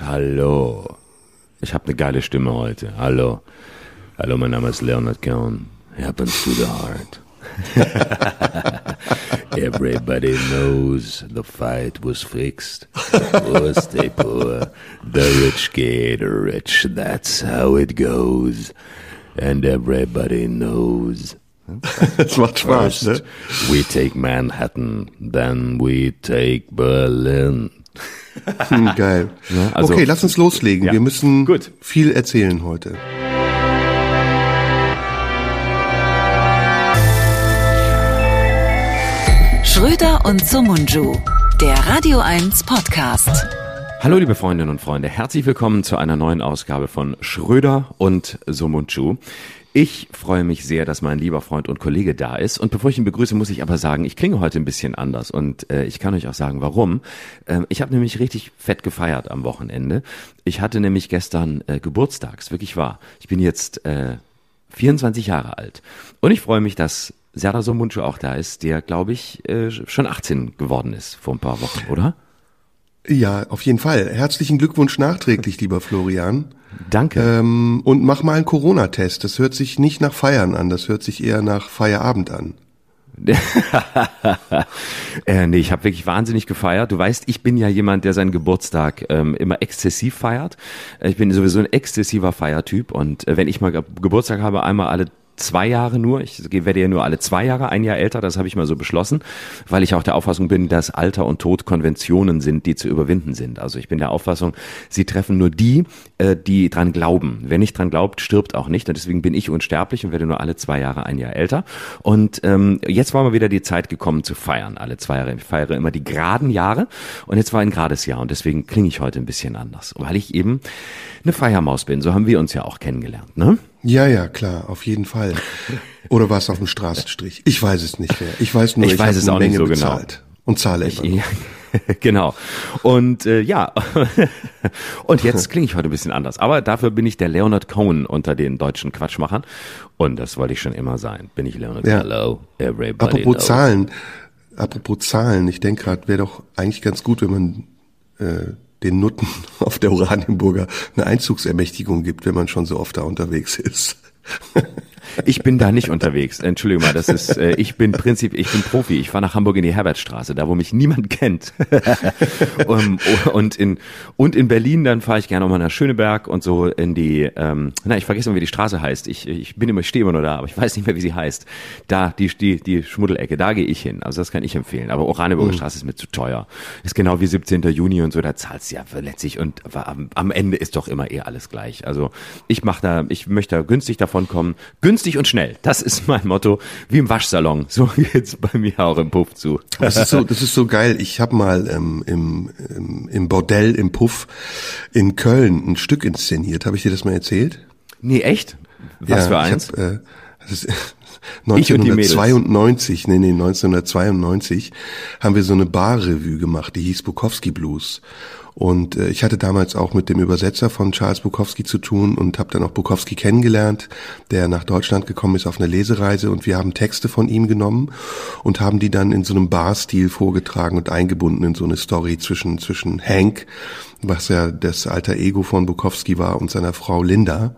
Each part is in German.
Hallo. Ich habe eine geile Stimme heute. Hallo. Hallo, mein Name ist Leonard Cohen. Happens to the heart. Everybody knows the fight was fixed. Poor stay poor. The rich get rich. That's how it goes. And everybody knows. Das macht Spaß, First, ne? we take Manhattan, then we take Berlin. Hm, geil. also- okay, lass uns loslegen. Ja. Wir müssen Gut. viel erzählen heute. Schröder und Sumunju, der Radio 1 Podcast. Hallo liebe Freundinnen und Freunde, herzlich willkommen zu einer neuen Ausgabe von Schröder und Sumunchu. Ich freue mich sehr, dass mein lieber Freund und Kollege da ist. Und bevor ich ihn begrüße, muss ich aber sagen, ich klinge heute ein bisschen anders. Und äh, ich kann euch auch sagen, warum. Ähm, ich habe nämlich richtig fett gefeiert am Wochenende. Ich hatte nämlich gestern äh, Geburtstags, wirklich wahr. Ich bin jetzt äh, 24 Jahre alt. Und ich freue mich, dass Serdar Somuncu auch da ist, der, glaube ich, äh, schon 18 geworden ist vor ein paar Wochen, oder? Ja, auf jeden Fall. Herzlichen Glückwunsch nachträglich, lieber Florian. Danke. Ähm, und mach mal einen Corona-Test. Das hört sich nicht nach Feiern an, das hört sich eher nach Feierabend an. äh, nee, ich habe wirklich wahnsinnig gefeiert. Du weißt, ich bin ja jemand, der seinen Geburtstag ähm, immer exzessiv feiert. Ich bin sowieso ein exzessiver Feiertyp und äh, wenn ich mal Ge Geburtstag habe, einmal alle zwei Jahre nur. Ich werde ja nur alle zwei Jahre ein Jahr älter, das habe ich mal so beschlossen, weil ich auch der Auffassung bin, dass Alter und Tod Konventionen sind, die zu überwinden sind. Also ich bin der Auffassung, sie treffen nur die, äh, die dran glauben. Wer nicht dran glaubt, stirbt auch nicht. Und deswegen bin ich unsterblich und werde nur alle zwei Jahre ein Jahr älter. Und ähm, jetzt war mal wieder die Zeit gekommen zu feiern. Alle zwei Jahre. Ich feiere immer die geraden Jahre und jetzt war ein gerades Jahr und deswegen klinge ich heute ein bisschen anders, weil ich eben eine Feiermaus bin. So haben wir uns ja auch kennengelernt, ne? Ja, ja, klar, auf jeden Fall. Oder war es auf dem Straßenstrich? Ich weiß es nicht mehr. Ich weiß nur, Ich ich, weiß es eine auch nicht Menge so genau. bezahlt. Und zahle immer. noch. Ja, genau. Und äh, ja, und jetzt klinge ich heute ein bisschen anders. Aber dafür bin ich der Leonard Cohen unter den deutschen Quatschmachern. Und das wollte ich schon immer sein. Bin ich Leonard Ja. Hello, everybody Apropos knows. Zahlen, apropos Zahlen, ich denke gerade, wäre doch eigentlich ganz gut, wenn man äh, den Nutten auf der Oranienburger eine Einzugsermächtigung gibt, wenn man schon so oft da unterwegs ist. Ich bin da nicht unterwegs. Entschuldigung mal, das ist, äh, ich bin Prinzip, ich bin Profi. Ich fahre nach Hamburg in die Herbertstraße, da wo mich niemand kennt. um, und in und in Berlin dann fahre ich gerne nochmal nach Schöneberg und so in die, ähm, na ich vergesse immer, wie die Straße heißt. Ich, ich bin immer, ich stehe immer nur da, aber ich weiß nicht mehr, wie sie heißt. Da die die die Schmuddelecke, da gehe ich hin. Also das kann ich empfehlen. Aber Oranienburger Straße ist mir zu teuer. Ist genau wie 17. Juni und so, da zahlst du ja letztlich und am, am Ende ist doch immer eh alles gleich. Also ich mache da, ich möchte da günstig davon kommen. Günstig und schnell. Das ist mein Motto. Wie im Waschsalon. So geht's bei mir auch im Puff zu. Das ist so, das ist so geil. Ich habe mal ähm, im, im, im Bordell im Puff in Köln ein Stück inszeniert. Habe ich dir das mal erzählt? Nee, echt? Was Ja, für eins? Ich hab, äh, das ist Ich und die Mädels. 1992, nee, nee, 1992 haben wir so eine Barrevue gemacht, die hieß Bukowski Blues. Und äh, ich hatte damals auch mit dem Übersetzer von Charles Bukowski zu tun und habe dann auch Bukowski kennengelernt, der nach Deutschland gekommen ist auf eine Lesereise und wir haben Texte von ihm genommen und haben die dann in so einem Barstil vorgetragen und eingebunden in so eine Story zwischen zwischen Hank, was ja das alter Ego von Bukowski war, und seiner Frau Linda.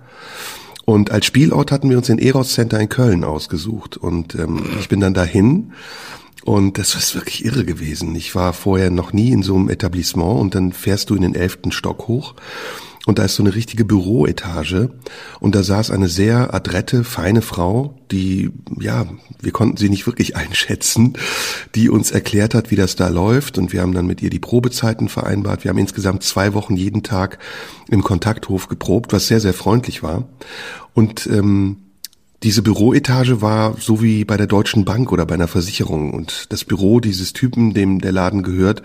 Und als Spielort hatten wir uns den Eros Center in Köln ausgesucht. Und ähm, ich bin dann dahin. Und das ist wirklich irre gewesen. Ich war vorher noch nie in so einem Etablissement und dann fährst du in den elften Stock hoch und da ist so eine richtige Büroetage und da saß eine sehr adrette, feine Frau, die, ja, wir konnten sie nicht wirklich einschätzen, die uns erklärt hat, wie das da läuft und wir haben dann mit ihr die Probezeiten vereinbart. Wir haben insgesamt zwei Wochen jeden Tag im Kontakthof geprobt, was sehr, sehr freundlich war. Und ähm, diese Büroetage war so wie bei der Deutschen Bank oder bei einer Versicherung und das Büro dieses Typen, dem der Laden gehört,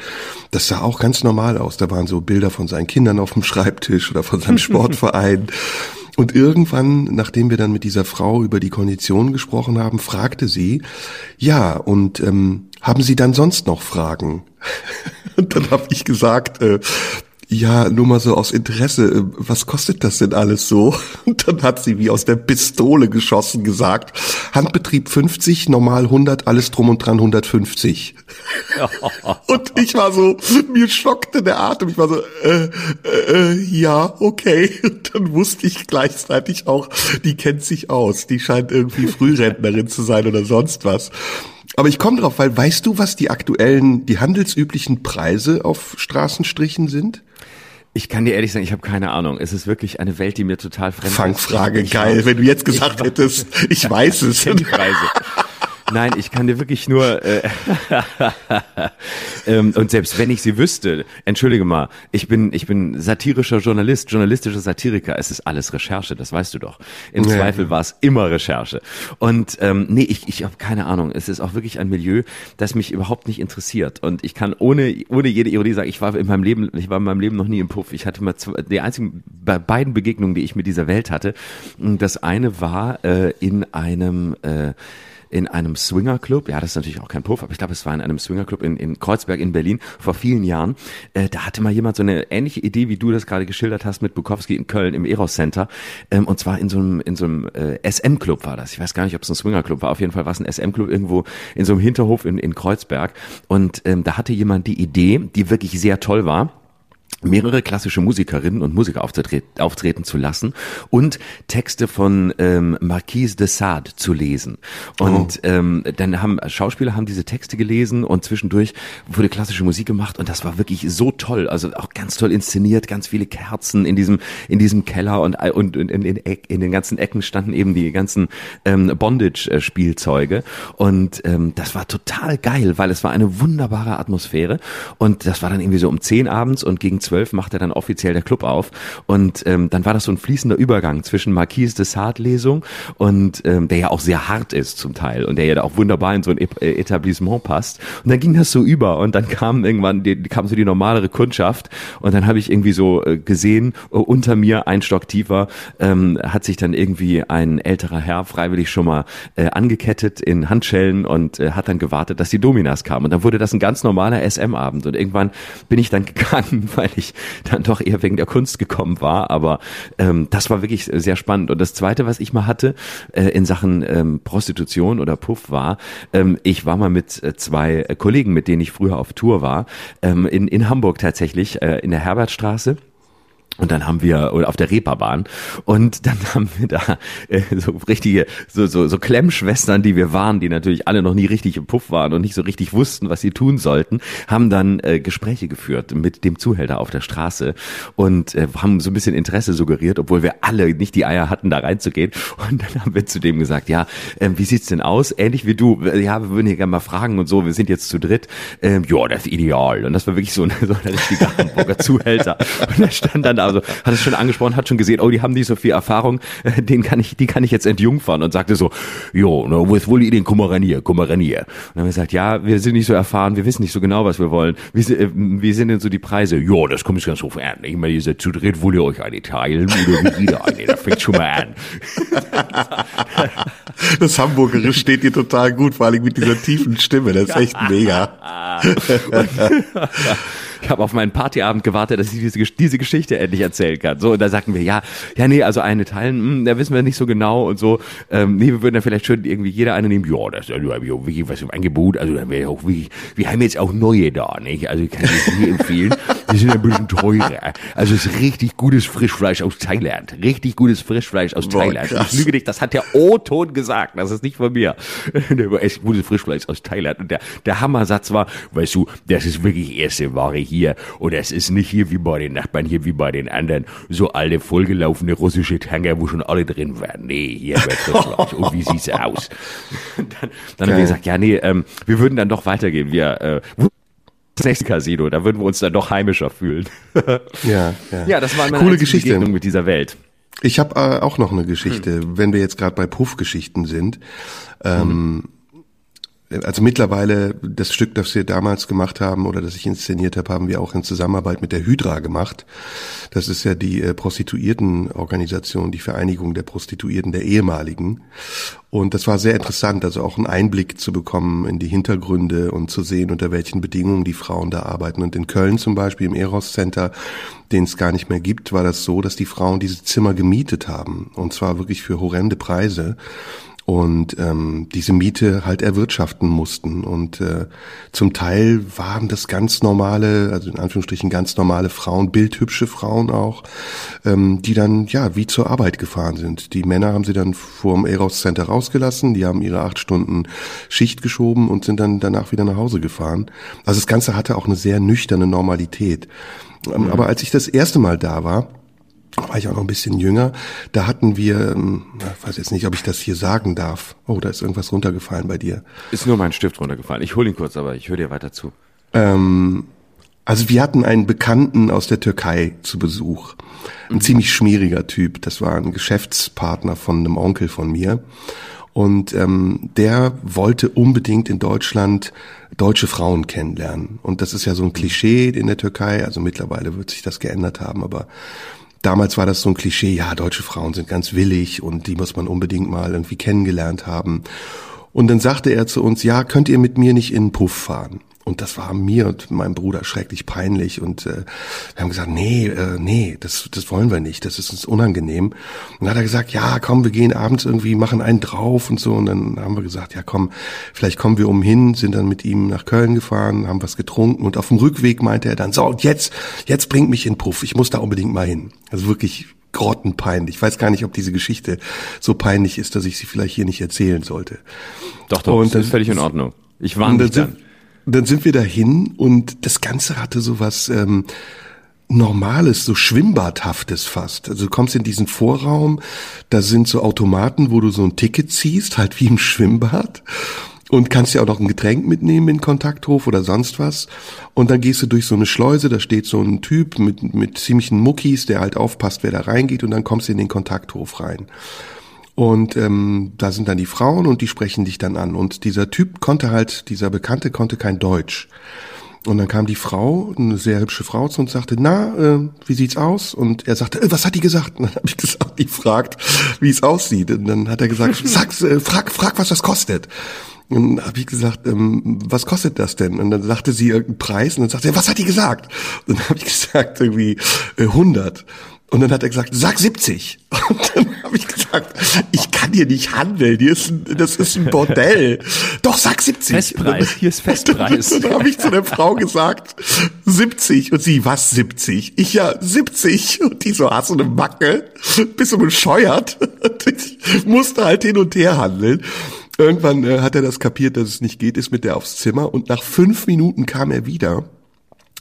das sah auch ganz normal aus. Da waren so Bilder von seinen Kindern auf dem Schreibtisch oder von seinem Sportverein. Und irgendwann, nachdem wir dann mit dieser Frau über die Konditionen gesprochen haben, fragte sie, ja, und ähm, haben Sie dann sonst noch Fragen? Und dann habe ich gesagt, äh, ja, nur mal so aus Interesse, äh, was kostet das denn alles so? Und dann hat sie wie aus der Pistole geschossen gesagt, Handbetrieb 50, normal 100, alles drum und dran 150. Und ich war so, mir schockte der Atem. Ich war so, äh, äh, äh, ja, okay. Und dann wusste ich gleichzeitig auch, die kennt sich aus. Die scheint irgendwie Frührentnerin zu sein oder sonst was. Aber ich komme drauf, weil weißt du, was die aktuellen, die handelsüblichen Preise auf Straßenstrichen sind? Ich kann dir ehrlich sagen, ich habe keine Ahnung. Es ist wirklich eine Welt, die mir total fremd Fangfrage, ist. Fangfrage, geil. Wenn du jetzt gesagt ich, hättest, ich weiß es. Die Preise. Nein, ich kann dir wirklich nur äh, ähm, und selbst wenn ich sie wüsste, entschuldige mal, ich bin ich bin satirischer Journalist, journalistischer Satiriker. Es ist alles Recherche, das weißt du doch. Im ja. Zweifel war es immer Recherche. Und ähm, nee, ich ich habe keine Ahnung. Es ist auch wirklich ein Milieu, das mich überhaupt nicht interessiert. Und ich kann ohne ohne jede Ironie sagen, ich war in meinem Leben ich war in meinem Leben noch nie im Puff. Ich hatte mal zwei, die einzigen bei beiden Begegnungen, die ich mit dieser Welt hatte. Das eine war äh, in einem äh, in einem Swingerclub, ja, das ist natürlich auch kein Puff, aber ich glaube, es war in einem Swingerclub in, in Kreuzberg in Berlin vor vielen Jahren. Äh, da hatte mal jemand so eine ähnliche Idee, wie du das gerade geschildert hast mit Bukowski in Köln im Eros Center. Ähm, und zwar in so einem, in so einem äh, SM-Club war das. Ich weiß gar nicht, ob es ein Swingerclub war. Auf jeden Fall war es ein SM-Club irgendwo in so einem Hinterhof in, in Kreuzberg. Und ähm, da hatte jemand die Idee, die wirklich sehr toll war mehrere klassische Musikerinnen und Musiker auftreten, zu lassen und Texte von ähm, Marquise de Sade zu lesen. Und oh. ähm, dann haben Schauspieler haben diese Texte gelesen und zwischendurch wurde klassische Musik gemacht und das war wirklich so toll, also auch ganz toll inszeniert, ganz viele Kerzen in diesem in diesem Keller und und, und in, in, in den ganzen Ecken standen eben die ganzen ähm, Bondage-Spielzeuge und ähm, das war total geil, weil es war eine wunderbare Atmosphäre und das war dann irgendwie so um zehn abends und gegen zwölf macht er dann offiziell der Club auf. Und ähm, dann war das so ein fließender Übergang zwischen Marquise de Sade Lesung und ähm, der ja auch sehr hart ist zum Teil und der ja da auch wunderbar in so ein äh, Etablissement passt. Und dann ging das so über und dann kam irgendwann die, kam so die normalere Kundschaft und dann habe ich irgendwie so äh, gesehen, uh, unter mir ein Stock tiefer ähm, hat sich dann irgendwie ein älterer Herr freiwillig schon mal äh, angekettet in Handschellen und äh, hat dann gewartet, dass die Dominas kamen. Und dann wurde das ein ganz normaler SM-Abend und irgendwann bin ich dann gegangen, weil ich dann doch eher wegen der Kunst gekommen war. Aber ähm, das war wirklich sehr spannend. Und das Zweite, was ich mal hatte äh, in Sachen ähm, Prostitution oder Puff war, ähm, ich war mal mit äh, zwei Kollegen, mit denen ich früher auf Tour war, ähm, in, in Hamburg tatsächlich, äh, in der Herbertstraße. Und dann haben wir oder auf der Reeperbahn und dann haben wir da äh, so richtige so so so Klemmschwestern, die wir waren, die natürlich alle noch nie richtig im Puff waren und nicht so richtig wussten, was sie tun sollten, haben dann äh, Gespräche geführt mit dem Zuhälter auf der Straße und äh, haben so ein bisschen Interesse suggeriert, obwohl wir alle nicht die Eier hatten, da reinzugehen. Und dann haben wir zu dem gesagt, ja, äh, wie sieht's denn aus? Ähnlich wie du, ja, wir würden hier gerne mal fragen und so. Wir sind jetzt zu dritt. Ähm, ja, das ist ideal. Und das war wirklich so, ein, so ein richtiger Hamburger Zuhälter. Und er stand dann da also hat es schon angesprochen, hat schon gesehen, oh, die haben nicht so viel Erfahrung, den kann ich, die kann ich jetzt entjungfern und sagte so, jo, no, wo wohl Ideen, komm mal ran hier, komm mal ran hier. Und dann haben wir gesagt, ja, wir sind nicht so erfahren, wir wissen nicht so genau, was wir wollen. Wie, äh, wie sind denn so die Preise? Jo, das kommt ganz drauf an. Ich meine, ihr seid zu dritt, wollt ihr euch eine teilen oder wie jeder eine? Das fängt schon mal an. Das Hamburgerisch steht dir total gut, vor allem mit dieser tiefen Stimme. Das ist echt mega. Ich habe auf meinen Partyabend gewartet, dass ich diese, diese Geschichte endlich erzählen kann. So, und da sagten wir, ja, ja, nee, also eine teilen, mh, hm, da wissen wir nicht so genau und so. Ähm, nee, wir würden dann vielleicht schon irgendwie jeder eine nehmen. Ja, das ist ja wirklich was im Angebot. Also dann wäre auch wirklich, wir haben jetzt auch neue da, nicht? Also ich kann das nie empfehlen. Die sind ein bisschen teurer. Also es ist richtig gutes Frischfleisch aus Thailand. Richtig gutes Frischfleisch aus Boah, Thailand. Krass. Ich lüge dich, das hat der O-Ton gesagt. Das ist nicht von mir. Der war echt gutes Frischfleisch aus Thailand. Und der, der Hammersatz war, weißt du, das ist wirklich erste Ware hier. Und es ist nicht hier wie bei den Nachbarn, hier wie bei den anderen, so alte, vollgelaufene russische Tanker, wo schon alle drin waren. Nee, hier wird Frischfleisch. Und wie sieht's aus? dann dann haben wir gesagt, ja, nee, ähm, wir würden dann doch weitergehen. Wir, äh, das nächste Casino, da würden wir uns dann doch heimischer fühlen. ja, ja. Ja, das war meine Coole Geschichte. Begegnung mit dieser Welt. Ich habe äh, auch noch eine Geschichte, hm. wenn wir jetzt gerade bei Puff-Geschichten sind. Ähm, mhm also mittlerweile das Stück, das wir damals gemacht haben oder das ich inszeniert habe, haben wir auch in Zusammenarbeit mit der Hydra gemacht. Das ist ja die äh, Prostituiertenorganisation, die Vereinigung der Prostituierten der ehemaligen. Und das war sehr interessant, also auch einen Einblick zu bekommen in die Hintergründe und zu sehen, unter welchen Bedingungen die Frauen da arbeiten. Und in Köln zum Beispiel im Eros Center, den es gar nicht mehr gibt, war das so, dass die Frauen diese Zimmer gemietet haben. Und zwar wirklich für horrende Preise und ähm, diese Miete halt erwirtschaften mussten. Und äh, zum Teil waren das ganz normale, also in Anführungsstrichen ganz normale Frauen, bildhübsche Frauen auch, ähm, die dann ja wie zur Arbeit gefahren sind. Die Männer haben sie dann vor dem Eros Center rausgelassen, die haben ihre acht Stunden Schicht geschoben und sind dann danach wieder nach Hause gefahren. Also das Ganze hatte auch eine sehr nüchterne Normalität. Mhm. Aber als ich das erste Mal da war, war ich auch noch ein bisschen jünger. Da hatten wir, ähm, ich weiß jetzt nicht, ob ich das hier sagen darf. Oh, da ist irgendwas runtergefallen bei dir. Ist nur mein Stift runtergefallen. Ich hole ihn kurz, aber ich höre dir weiter zu. Ähm, also wir hatten einen Bekannten aus der Türkei zu Besuch. Ein mhm. ziemlich schmieriger Typ. Das war ein Geschäftspartner von einem Onkel von mir. Und ähm, der wollte unbedingt in Deutschland deutsche Frauen kennenlernen. Und das ist ja so ein Klischee in der Türkei. Also mittlerweile wird sich das geändert haben, aber Damals war das so ein Klischee, ja, deutsche Frauen sind ganz willig und die muss man unbedingt mal irgendwie kennengelernt haben. Und dann sagte er zu uns, ja, könnt ihr mit mir nicht in den Puff fahren? Und das war mir und meinem Bruder schrecklich peinlich. Und äh, wir haben gesagt, nee, äh, nee, das, das wollen wir nicht, das ist uns unangenehm. Und dann hat er gesagt, ja, komm, wir gehen abends irgendwie, machen einen drauf und so. Und dann haben wir gesagt, ja, komm, vielleicht kommen wir umhin, sind dann mit ihm nach Köln gefahren, haben was getrunken. Und auf dem Rückweg meinte er dann, so, jetzt, jetzt bringt mich in Puff, ich muss da unbedingt mal hin. Also wirklich grottenpeinlich. Ich weiß gar nicht, ob diese Geschichte so peinlich ist, dass ich sie vielleicht hier nicht erzählen sollte. Doch, doch, und das ist völlig in Ordnung. Ich warne dich dann dann sind wir dahin und das Ganze hatte so was ähm, Normales, so Schwimmbadhaftes fast. Also du kommst in diesen Vorraum, da sind so Automaten, wo du so ein Ticket ziehst, halt wie im Schwimmbad. Und kannst ja auch noch ein Getränk mitnehmen in Kontakthof oder sonst was. Und dann gehst du durch so eine Schleuse, da steht so ein Typ mit, mit ziemlichen Muckis, der halt aufpasst, wer da reingeht, und dann kommst du in den Kontakthof rein. Und ähm, da sind dann die Frauen und die sprechen dich dann an. Und dieser Typ konnte halt, dieser Bekannte konnte kein Deutsch. Und dann kam die Frau, eine sehr hübsche Frau zu uns und sagte, na, äh, wie sieht's aus? Und er sagte, äh, was hat die gesagt? Und dann habe ich gesagt, die fragt, wie es aussieht. Und dann hat er gesagt, sag, äh, frag, frag, was das kostet. Und dann habe ich gesagt, ähm, was kostet das denn? Und dann sagte sie irgendeinen Preis und dann sagte er, was hat die gesagt? Und dann habe ich gesagt, irgendwie äh, 100. Und dann hat er gesagt, sag 70. Und dann habe ich gesagt, ich kann hier nicht handeln, hier ist ein, das ist ein Bordell. Doch, sag 70. Festpreis, hier ist Festpreis. Und dann habe ich zu der Frau gesagt, 70. Und sie, was 70? Ich ja, 70. Und die so, hast du eine Macke? Bist du bescheuert? Und ich musste halt hin und her handeln. Irgendwann äh, hat er das kapiert, dass es nicht geht, ist mit der aufs Zimmer. Und nach fünf Minuten kam er wieder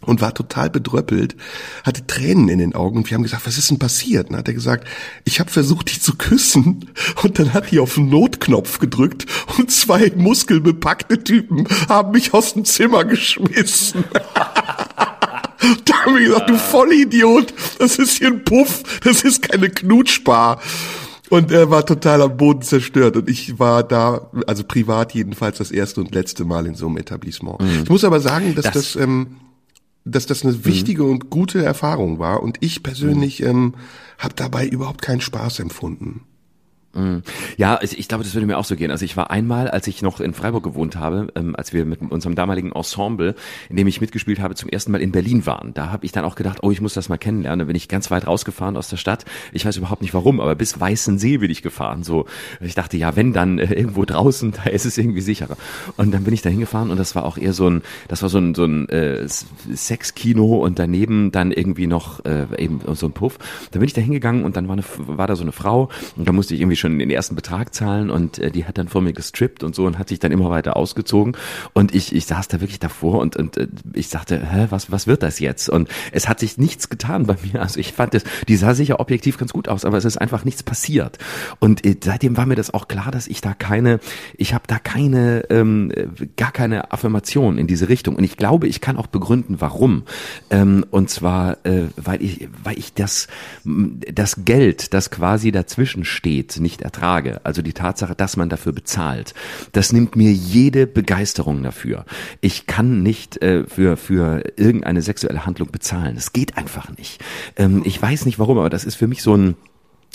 und war total bedröppelt, hatte Tränen in den Augen und wir haben gesagt, was ist denn passiert? Und dann hat er gesagt, ich habe versucht, dich zu küssen und dann hat die auf den Notknopf gedrückt und zwei muskelbepackte Typen haben mich aus dem Zimmer geschmissen. da haben wir gesagt, du Vollidiot, das ist hier ein Puff, das ist keine Knutschbar. Und er war total am Boden zerstört. Und ich war da, also privat jedenfalls, das erste und letzte Mal in so einem Etablissement. Mhm. Ich muss aber sagen, dass das, das ähm, dass das eine mhm. wichtige mhm. und gute Erfahrung war. Und ich persönlich mhm. ähm, habe dabei überhaupt keinen Spaß empfunden. Mhm. Ja, ich glaube, das würde mir auch so gehen. Also ich war einmal, als ich noch in Freiburg gewohnt habe, ähm, als wir mit unserem damaligen Ensemble, in dem ich mitgespielt habe, zum ersten Mal in Berlin waren. Da habe ich dann auch gedacht, oh, ich muss das mal kennenlernen. Da bin ich ganz weit rausgefahren aus der Stadt. Ich weiß überhaupt nicht warum, aber bis Weißensee bin ich gefahren. So, ich dachte, ja, wenn dann äh, irgendwo draußen, da ist es irgendwie sicherer. Und dann bin ich da hingefahren und das war auch eher so ein, das war so ein so ein äh, Sexkino und daneben dann irgendwie noch äh, eben so ein Puff. Da bin ich da hingegangen und dann war, eine, war da so eine Frau und da musste ich irgendwie schon den ersten Betrag zahlen und äh, die hat dann vor mir gestrippt und so und hat sich dann immer weiter ausgezogen und ich, ich saß da wirklich davor und, und äh, ich sagte, hä, was, was wird das jetzt? Und es hat sich nichts getan bei mir. Also ich fand es, die sah sicher objektiv ganz gut aus, aber es ist einfach nichts passiert. Und äh, seitdem war mir das auch klar, dass ich da keine, ich habe da keine, ähm, gar keine Affirmation in diese Richtung. Und ich glaube, ich kann auch begründen, warum. Ähm, und zwar, äh, weil ich, weil ich das, das Geld, das quasi dazwischen steht, nicht ertrage. Also die Tatsache, dass man dafür bezahlt. Das nimmt mir jede Begeisterung dafür. Ich kann nicht äh, für, für irgendeine sexuelle Handlung bezahlen. Es geht einfach nicht. Ähm, ich weiß nicht warum, aber das ist für mich so ein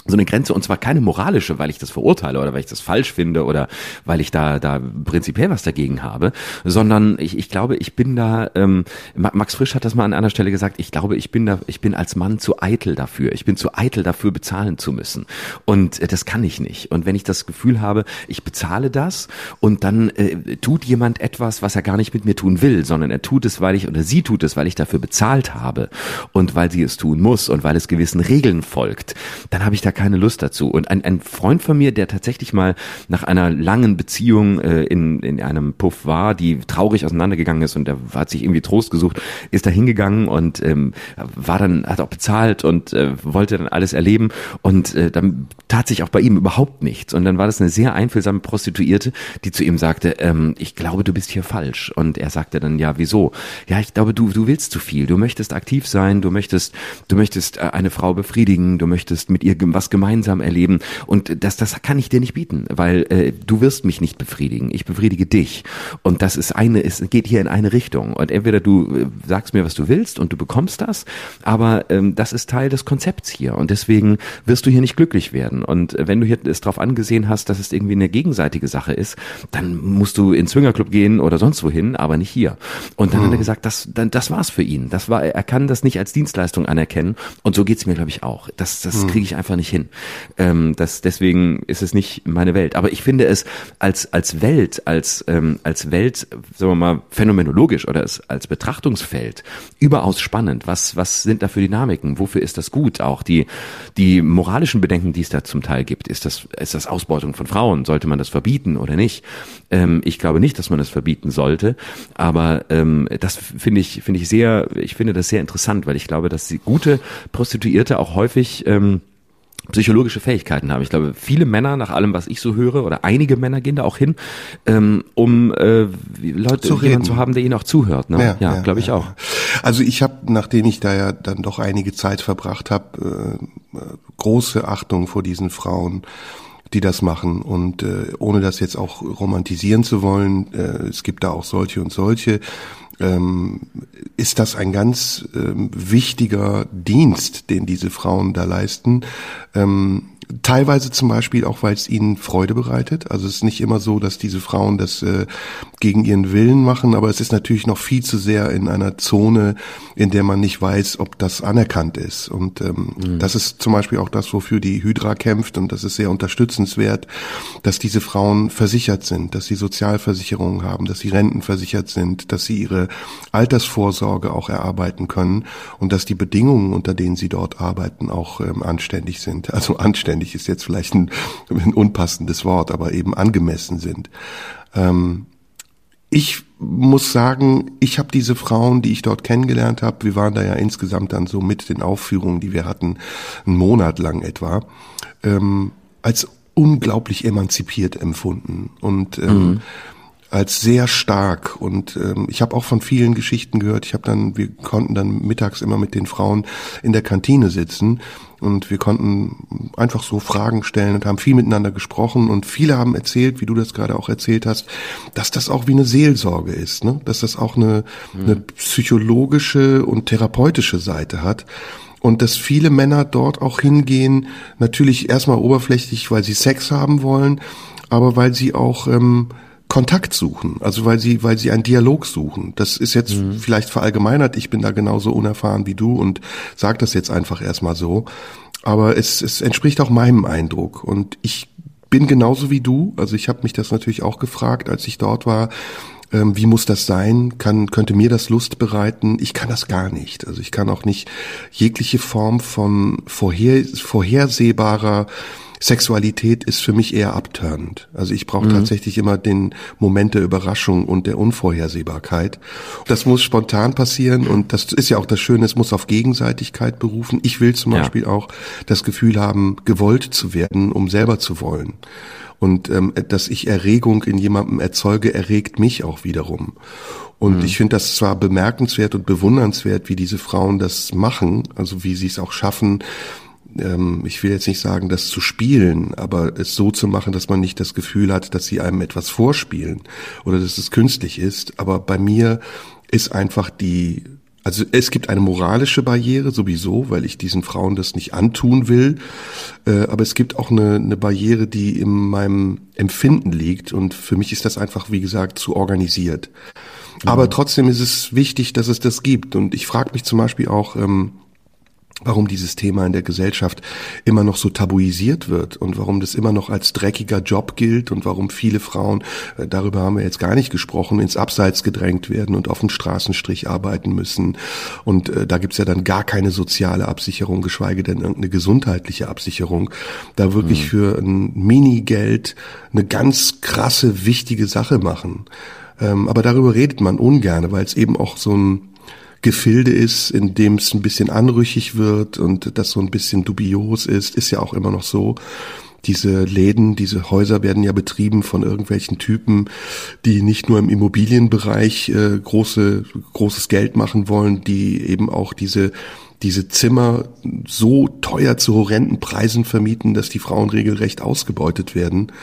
so eine Grenze und zwar keine moralische, weil ich das verurteile oder weil ich das falsch finde oder weil ich da da prinzipiell was dagegen habe, sondern ich, ich glaube, ich bin da. Ähm, Max Frisch hat das mal an einer Stelle gesagt. Ich glaube, ich bin da, ich bin als Mann zu eitel dafür. Ich bin zu eitel dafür, bezahlen zu müssen und äh, das kann ich nicht. Und wenn ich das Gefühl habe, ich bezahle das und dann äh, tut jemand etwas, was er gar nicht mit mir tun will, sondern er tut es, weil ich oder sie tut es, weil ich dafür bezahlt habe und weil sie es tun muss und weil es gewissen Regeln folgt, dann habe ich da keine Lust dazu. Und ein, ein Freund von mir, der tatsächlich mal nach einer langen Beziehung äh, in, in einem Puff war, die traurig auseinandergegangen ist und er hat sich irgendwie Trost gesucht, ist da hingegangen und ähm, war dann, hat auch bezahlt und äh, wollte dann alles erleben und äh, dann tat sich auch bei ihm überhaupt nichts. Und dann war das eine sehr einfühlsame Prostituierte, die zu ihm sagte, ähm, ich glaube, du bist hier falsch. Und er sagte dann, ja, wieso? Ja, ich glaube, du, du willst zu viel. Du möchtest aktiv sein, du möchtest, du möchtest äh, eine Frau befriedigen, du möchtest mit ihr was gemeinsam erleben. Und das, das kann ich dir nicht bieten, weil äh, du wirst mich nicht befriedigen. Ich befriedige dich. Und das ist eine, es geht hier in eine Richtung. Und entweder du äh, sagst mir, was du willst und du bekommst das, aber ähm, das ist Teil des Konzepts hier. Und deswegen wirst du hier nicht glücklich werden. Und äh, wenn du hier es darauf angesehen hast, dass es irgendwie eine gegenseitige Sache ist, dann musst du in Swingerclub gehen oder sonst wohin, aber nicht hier. Und dann hm. hat er hm. gesagt, das, dann, das war's für ihn. Das war, er kann das nicht als Dienstleistung anerkennen. Und so geht's mir, glaube ich, auch. Das, das hm. kriege ich einfach nicht hin. Ähm, das, deswegen ist es nicht meine Welt. Aber ich finde es als, als Welt, als, ähm, als Welt, sagen wir mal, phänomenologisch oder als, als Betrachtungsfeld überaus spannend. Was, was sind da für Dynamiken? Wofür ist das gut? Auch die, die moralischen Bedenken, die es da zum Teil gibt. Ist das, ist das Ausbeutung von Frauen? Sollte man das verbieten oder nicht? Ähm, ich glaube nicht, dass man das verbieten sollte. Aber ähm, das finde ich, finde ich sehr, ich finde das sehr interessant, weil ich glaube, dass die gute Prostituierte auch häufig ähm, psychologische Fähigkeiten haben. Ich glaube, viele Männer, nach allem, was ich so höre, oder einige Männer gehen da auch hin, ähm, um äh, Leute zu, jemanden zu haben, der ihnen auch zuhört. Ne? Ja, ja, ja glaube ich ja. auch. Also ich habe, nachdem ich da ja dann doch einige Zeit verbracht habe, äh, große Achtung vor diesen Frauen die das machen. Und äh, ohne das jetzt auch romantisieren zu wollen, äh, es gibt da auch solche und solche ähm, ist das ein ganz ähm, wichtiger Dienst, den diese Frauen da leisten. Ähm, Teilweise zum Beispiel auch, weil es ihnen Freude bereitet. Also es ist nicht immer so, dass diese Frauen das äh, gegen ihren Willen machen, aber es ist natürlich noch viel zu sehr in einer Zone, in der man nicht weiß, ob das anerkannt ist. Und ähm, mhm. das ist zum Beispiel auch das, wofür die Hydra kämpft und das ist sehr unterstützenswert, dass diese Frauen versichert sind, dass sie Sozialversicherungen haben, dass sie rentenversichert sind, dass sie ihre Altersvorsorge auch erarbeiten können und dass die Bedingungen, unter denen sie dort arbeiten, auch ähm, anständig sind. Also anständig notwendig ist jetzt vielleicht ein, ein unpassendes Wort, aber eben angemessen sind. Ähm, ich muss sagen, ich habe diese Frauen, die ich dort kennengelernt habe, wir waren da ja insgesamt dann so mit den Aufführungen, die wir hatten, einen Monat lang etwa, ähm, als unglaublich emanzipiert empfunden. Und ähm, mhm als sehr stark. Und ähm, ich habe auch von vielen Geschichten gehört. Ich habe dann, wir konnten dann mittags immer mit den Frauen in der Kantine sitzen und wir konnten einfach so Fragen stellen und haben viel miteinander gesprochen und viele haben erzählt, wie du das gerade auch erzählt hast, dass das auch wie eine Seelsorge ist, ne? dass das auch eine, mhm. eine psychologische und therapeutische Seite hat und dass viele Männer dort auch hingehen, natürlich erstmal oberflächlich, weil sie Sex haben wollen, aber weil sie auch ähm, Kontakt suchen, also weil sie, weil sie einen Dialog suchen. Das ist jetzt mhm. vielleicht verallgemeinert, ich bin da genauso unerfahren wie du und sag das jetzt einfach erstmal so. Aber es, es entspricht auch meinem Eindruck. Und ich bin genauso wie du, also ich habe mich das natürlich auch gefragt, als ich dort war, ähm, wie muss das sein? Kann, könnte mir das Lust bereiten? Ich kann das gar nicht. Also ich kann auch nicht jegliche Form von vorher, vorhersehbarer Sexualität ist für mich eher abturnend. Also ich brauche mhm. tatsächlich immer den Moment der Überraschung und der Unvorhersehbarkeit. Das muss spontan passieren und das ist ja auch das Schöne, es muss auf Gegenseitigkeit berufen. Ich will zum ja. Beispiel auch das Gefühl haben, gewollt zu werden, um selber zu wollen. Und ähm, dass ich Erregung in jemandem erzeuge, erregt mich auch wiederum. Und mhm. ich finde das zwar bemerkenswert und bewundernswert, wie diese Frauen das machen, also wie sie es auch schaffen, ähm, ich will jetzt nicht sagen, das zu spielen, aber es so zu machen, dass man nicht das Gefühl hat, dass sie einem etwas vorspielen oder dass es künstlich ist. Aber bei mir ist einfach die also es gibt eine moralische Barriere sowieso, weil ich diesen Frauen das nicht antun will. Äh, aber es gibt auch eine, eine Barriere, die in meinem Empfinden liegt. Und für mich ist das einfach, wie gesagt, zu organisiert. Aber trotzdem ist es wichtig, dass es das gibt. Und ich frage mich zum Beispiel auch, ähm, warum dieses Thema in der Gesellschaft immer noch so tabuisiert wird und warum das immer noch als dreckiger Job gilt und warum viele Frauen, äh, darüber haben wir jetzt gar nicht gesprochen, ins Abseits gedrängt werden und auf dem Straßenstrich arbeiten müssen. Und äh, da gibt's ja dann gar keine soziale Absicherung, geschweige denn irgendeine gesundheitliche Absicherung. Da wirklich mhm. für ein Minigeld eine ganz krasse, wichtige Sache machen. Ähm, aber darüber redet man ungern, weil es eben auch so ein Gefilde ist, in dem es ein bisschen anrüchig wird und das so ein bisschen dubios ist, ist ja auch immer noch so. Diese Läden, diese Häuser werden ja betrieben von irgendwelchen Typen, die nicht nur im Immobilienbereich äh, große, großes Geld machen wollen, die eben auch diese diese Zimmer so teuer zu horrenden Preisen vermieten, dass die Frauen regelrecht ausgebeutet werden.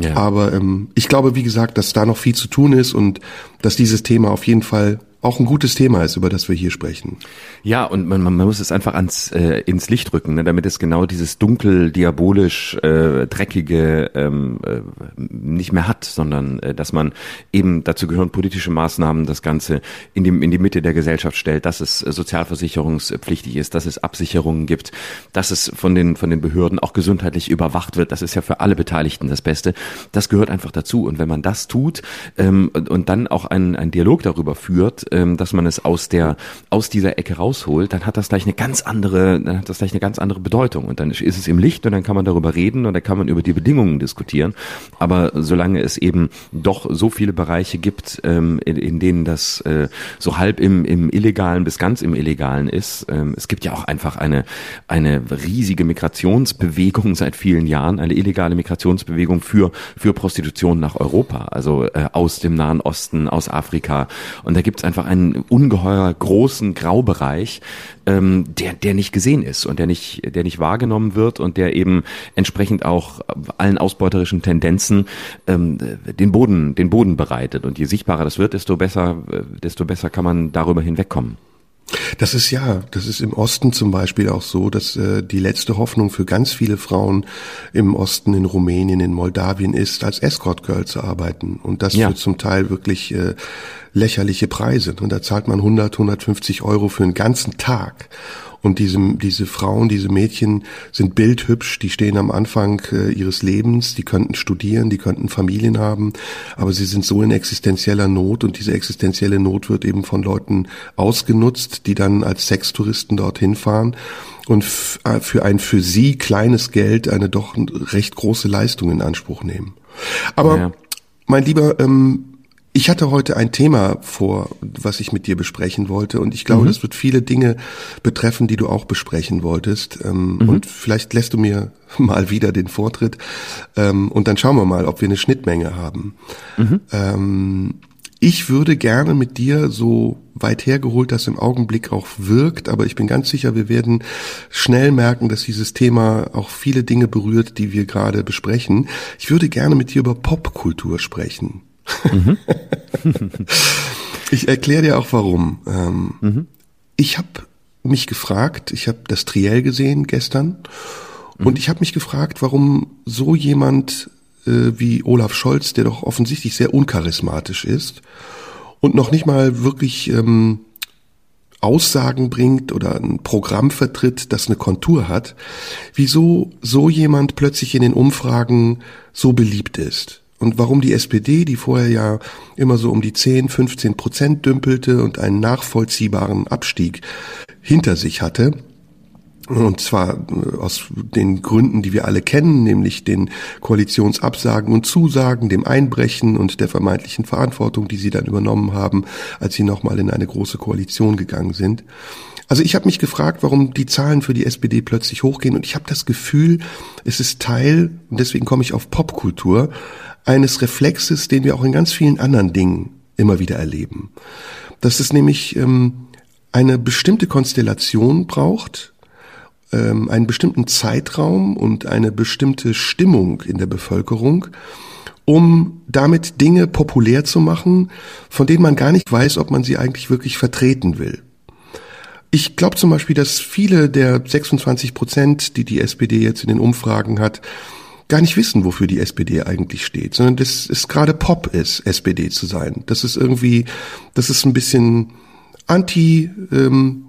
Ja. Aber ähm, ich glaube, wie gesagt, dass da noch viel zu tun ist und dass dieses Thema auf jeden Fall auch ein gutes Thema ist, über das wir hier sprechen. Ja, und man, man muss es einfach ans äh, ins Licht rücken, ne, damit es genau dieses dunkel, diabolisch, äh, dreckige ähm, äh, nicht mehr hat, sondern äh, dass man eben dazu gehören politische Maßnahmen, das Ganze in die, in die Mitte der Gesellschaft stellt, dass es sozialversicherungspflichtig ist, dass es Absicherungen gibt, dass es von den von den Behörden auch gesundheitlich überwacht wird. Das ist ja für alle Beteiligten das Beste. Das gehört einfach dazu. Und wenn man das tut ähm, und, und dann auch einen, einen Dialog darüber führt, ähm, dass man es aus der aus dieser Ecke rausholt, dann hat das gleich eine ganz andere, dann hat das gleich eine ganz andere Bedeutung und dann ist es im Licht und dann kann man darüber reden und dann kann man über die Bedingungen diskutieren. Aber solange es eben doch so viele Bereiche gibt, ähm, in, in denen das äh, so halb im, im illegalen bis ganz im illegalen ist, ähm, es gibt ja auch einfach eine eine riesige Migrationsbewegung seit vielen Jahren, eine illegale Migrationsbewegung für für Prostitution nach Europa, also äh, aus dem Nahen Osten, aus Afrika und da gibt es einfach einen ungeheuer großen Graubereich, ähm, der, der nicht gesehen ist und der nicht, der nicht wahrgenommen wird und der eben entsprechend auch allen ausbeuterischen Tendenzen ähm, den Boden, den Boden bereitet. Und je sichtbarer das wird, desto besser, äh, desto besser kann man darüber hinwegkommen. Das ist ja, das ist im Osten zum Beispiel auch so, dass äh, die letzte Hoffnung für ganz viele Frauen im Osten, in Rumänien, in Moldawien ist, als Escort Girl zu arbeiten. Und das ja. für zum Teil wirklich äh, lächerliche Preise. Und da zahlt man 100, 150 Euro für einen ganzen Tag. Und diese, diese Frauen, diese Mädchen sind bildhübsch, die stehen am Anfang äh, ihres Lebens, die könnten studieren, die könnten Familien haben, aber sie sind so in existenzieller Not und diese existenzielle Not wird eben von Leuten ausgenutzt, die dann als Sextouristen dorthin fahren und äh, für ein für sie kleines Geld eine doch recht große Leistung in Anspruch nehmen. Aber ja. mein Lieber, ähm, ich hatte heute ein Thema vor, was ich mit dir besprechen wollte und ich glaube, mhm. das wird viele Dinge betreffen, die du auch besprechen wolltest. Ähm, mhm. Und vielleicht lässt du mir mal wieder den Vortritt ähm, und dann schauen wir mal, ob wir eine Schnittmenge haben. Mhm. Ähm, ich würde gerne mit dir so weit hergeholt, dass im Augenblick auch wirkt, aber ich bin ganz sicher, wir werden schnell merken, dass dieses Thema auch viele Dinge berührt, die wir gerade besprechen. Ich würde gerne mit dir über Popkultur sprechen. Mhm. ich erkläre dir auch warum. Ähm, mhm. Ich habe mich gefragt, ich habe das Triell gesehen gestern mhm. und ich habe mich gefragt, warum so jemand äh, wie Olaf Scholz, der doch offensichtlich sehr uncharismatisch ist und noch nicht mal wirklich ähm, Aussagen bringt oder ein Programm vertritt, das eine Kontur hat, wieso so jemand plötzlich in den Umfragen so beliebt ist und warum die SPD, die vorher ja immer so um die 10, 15 Prozent dümpelte und einen nachvollziehbaren Abstieg hinter sich hatte, und zwar äh, aus den Gründen, die wir alle kennen, nämlich den Koalitionsabsagen und Zusagen, dem Einbrechen und der vermeintlichen Verantwortung, die sie dann übernommen haben, als sie nochmal in eine große Koalition gegangen sind. Also ich habe mich gefragt, warum die Zahlen für die SPD plötzlich hochgehen und ich habe das Gefühl, es ist Teil, und deswegen komme ich auf Popkultur, eines Reflexes, den wir auch in ganz vielen anderen Dingen immer wieder erleben. Dass es nämlich ähm, eine bestimmte Konstellation braucht, ähm, einen bestimmten Zeitraum und eine bestimmte Stimmung in der Bevölkerung, um damit Dinge populär zu machen, von denen man gar nicht weiß, ob man sie eigentlich wirklich vertreten will. Ich glaube zum Beispiel, dass viele der 26 Prozent, die die SPD jetzt in den Umfragen hat, gar nicht wissen, wofür die SPD eigentlich steht, sondern dass es gerade Pop ist, SPD zu sein. Das ist irgendwie, das ist ein bisschen anti ähm,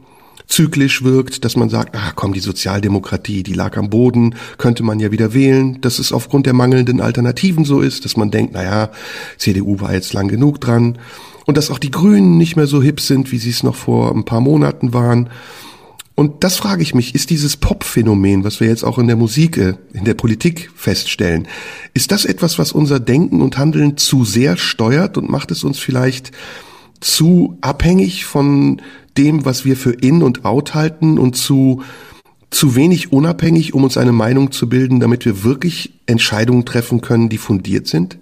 zyklisch wirkt, dass man sagt, ah komm, die Sozialdemokratie, die lag am Boden, könnte man ja wieder wählen, dass es aufgrund der mangelnden Alternativen so ist, dass man denkt, naja, CDU war jetzt lang genug dran und dass auch die Grünen nicht mehr so hip sind, wie sie es noch vor ein paar Monaten waren. Und das frage ich mich, ist dieses Pop-Phänomen, was wir jetzt auch in der Musik, äh, in der Politik feststellen, ist das etwas, was unser Denken und Handeln zu sehr steuert und macht es uns vielleicht zu abhängig von dem, was wir für in und out halten und zu zu wenig unabhängig, um uns eine Meinung zu bilden, damit wir wirklich Entscheidungen treffen können, die fundiert sind?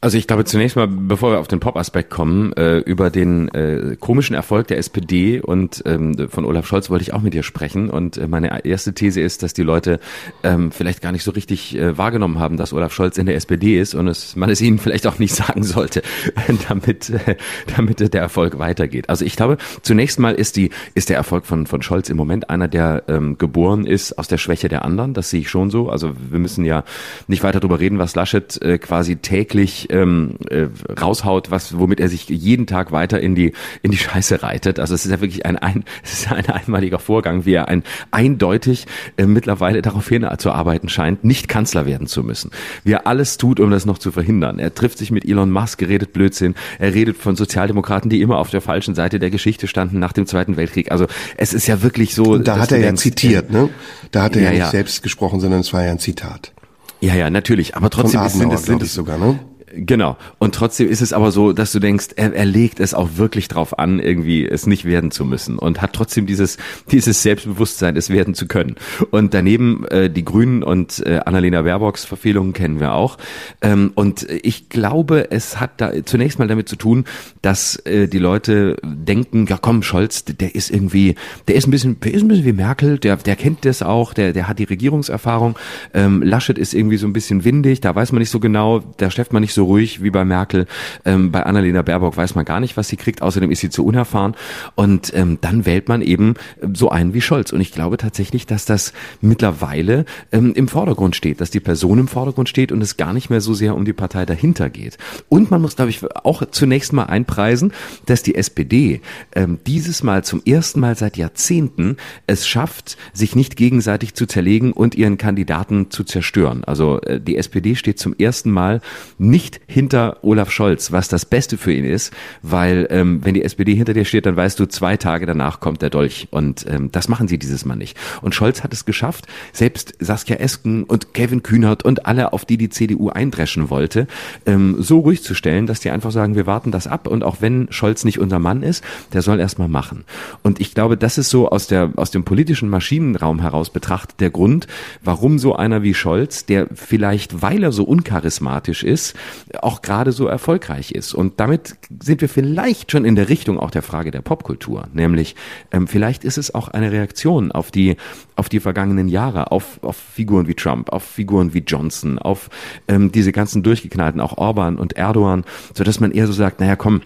Also ich glaube zunächst mal, bevor wir auf den Pop-Aspekt kommen, äh, über den äh, komischen Erfolg der SPD und ähm, von Olaf Scholz wollte ich auch mit dir sprechen. Und äh, meine erste These ist, dass die Leute ähm, vielleicht gar nicht so richtig äh, wahrgenommen haben, dass Olaf Scholz in der SPD ist und es, man es ihnen vielleicht auch nicht sagen sollte, damit, äh, damit der Erfolg weitergeht. Also ich glaube, zunächst mal ist die ist der Erfolg von von Scholz im Moment einer, der ähm, geboren ist aus der Schwäche der anderen. Das sehe ich schon so. Also wir müssen ja nicht weiter darüber reden, was Laschet äh, quasi täglich ähm, äh, raushaut, was womit er sich jeden Tag weiter in die in die Scheiße reitet. Also es ist ja wirklich ein, ein es ist ein einmaliger Vorgang, wie er ein eindeutig äh, mittlerweile darauf hin zu arbeiten scheint, nicht Kanzler werden zu müssen. Wie er alles tut, um das noch zu verhindern. Er trifft sich mit Elon Musk, redet Blödsinn, er redet von Sozialdemokraten, die immer auf der falschen Seite der Geschichte standen nach dem Zweiten Weltkrieg. Also es ist ja wirklich so. Da hat er ja zitiert, ne? Da hat er ja, ja nicht selbst gesprochen, sondern es war ja ein Zitat. Ja, ja, natürlich. Aber trotzdem sind es, sind es sogar, ne? Genau. Und trotzdem ist es aber so, dass du denkst, er, er legt es auch wirklich drauf an, irgendwie es nicht werden zu müssen und hat trotzdem dieses, dieses Selbstbewusstsein, es werden zu können. Und daneben äh, die Grünen und äh, Annalena Baerbocks Verfehlungen kennen wir auch. Ähm, und ich glaube, es hat da zunächst mal damit zu tun, dass äh, die Leute denken, ja komm, Scholz, der ist irgendwie, der ist ein bisschen, der ist ein bisschen wie Merkel, der, der kennt das auch, der, der hat die Regierungserfahrung. Ähm, Laschet ist irgendwie so ein bisschen windig, da weiß man nicht so genau, da schläft man nicht so ruhig wie bei Merkel. Ähm, bei Annalena Baerbock weiß man gar nicht, was sie kriegt. Außerdem ist sie zu unerfahren. Und ähm, dann wählt man eben so einen wie Scholz. Und ich glaube tatsächlich, dass das mittlerweile ähm, im Vordergrund steht, dass die Person im Vordergrund steht und es gar nicht mehr so sehr um die Partei dahinter geht. Und man muss, glaube ich, auch zunächst mal einpreisen, dass die SPD ähm, dieses Mal zum ersten Mal seit Jahrzehnten es schafft, sich nicht gegenseitig zu zerlegen und ihren Kandidaten zu zerstören. Also äh, die SPD steht zum ersten Mal nicht hinter Olaf Scholz, was das Beste für ihn ist, weil ähm, wenn die SPD hinter dir steht, dann weißt du, zwei Tage danach kommt der Dolch und ähm, das machen sie dieses Mal nicht. Und Scholz hat es geschafft, selbst Saskia Esken und Kevin Kühnert und alle, auf die die CDU eindreschen wollte, ähm, so ruhig zu stellen, dass die einfach sagen, wir warten das ab und auch wenn Scholz nicht unser Mann ist, der soll erstmal machen. Und ich glaube, das ist so aus der aus dem politischen Maschinenraum heraus betrachtet der Grund, warum so einer wie Scholz, der vielleicht, weil er so uncharismatisch ist, auch gerade so erfolgreich ist. Und damit sind wir vielleicht schon in der Richtung auch der Frage der Popkultur, nämlich ähm, vielleicht ist es auch eine Reaktion auf die auf die vergangenen Jahre, auf, auf Figuren wie Trump, auf Figuren wie Johnson, auf ähm, diese ganzen durchgeknallten, auch Orban und Erdogan, so dass man eher so sagt, naja, komm,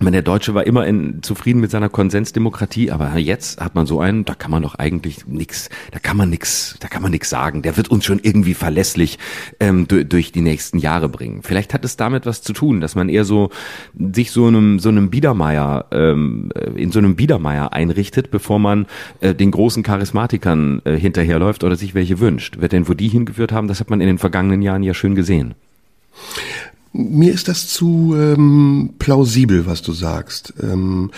meine, der Deutsche war immer in, zufrieden mit seiner Konsensdemokratie, aber jetzt hat man so einen, da kann man doch eigentlich nix, da kann man nix, da kann man nix sagen. Der wird uns schon irgendwie verlässlich ähm, durch, durch die nächsten Jahre bringen. Vielleicht hat es damit was zu tun, dass man eher so sich so einem so einem Biedermeier ähm, in so einem Biedermeier einrichtet, bevor man äh, den großen Charismatikern äh, hinterherläuft oder sich welche wünscht. Wer denn wo die hingeführt haben, das hat man in den vergangenen Jahren ja schön gesehen. Mir ist das zu ähm, plausibel, was du sagst. Ähm,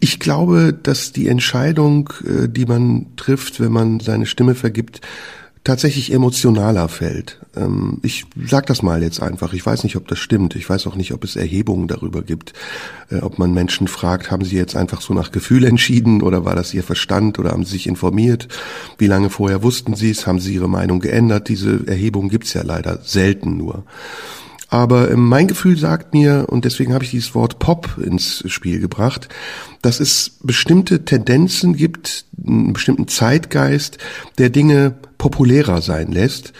ich glaube, dass die Entscheidung, äh, die man trifft, wenn man seine Stimme vergibt, tatsächlich emotionaler fällt. Ähm, ich sag das mal jetzt einfach. Ich weiß nicht, ob das stimmt. Ich weiß auch nicht, ob es Erhebungen darüber gibt, äh, ob man Menschen fragt, haben sie jetzt einfach so nach Gefühl entschieden oder war das ihr Verstand oder haben sie sich informiert? Wie lange vorher wussten sie es? Haben sie ihre Meinung geändert? Diese Erhebungen gibt's ja leider selten nur. Aber ähm, mein Gefühl sagt mir, und deswegen habe ich dieses Wort Pop ins Spiel gebracht, dass es bestimmte Tendenzen gibt, einen bestimmten Zeitgeist, der Dinge populärer sein lässt.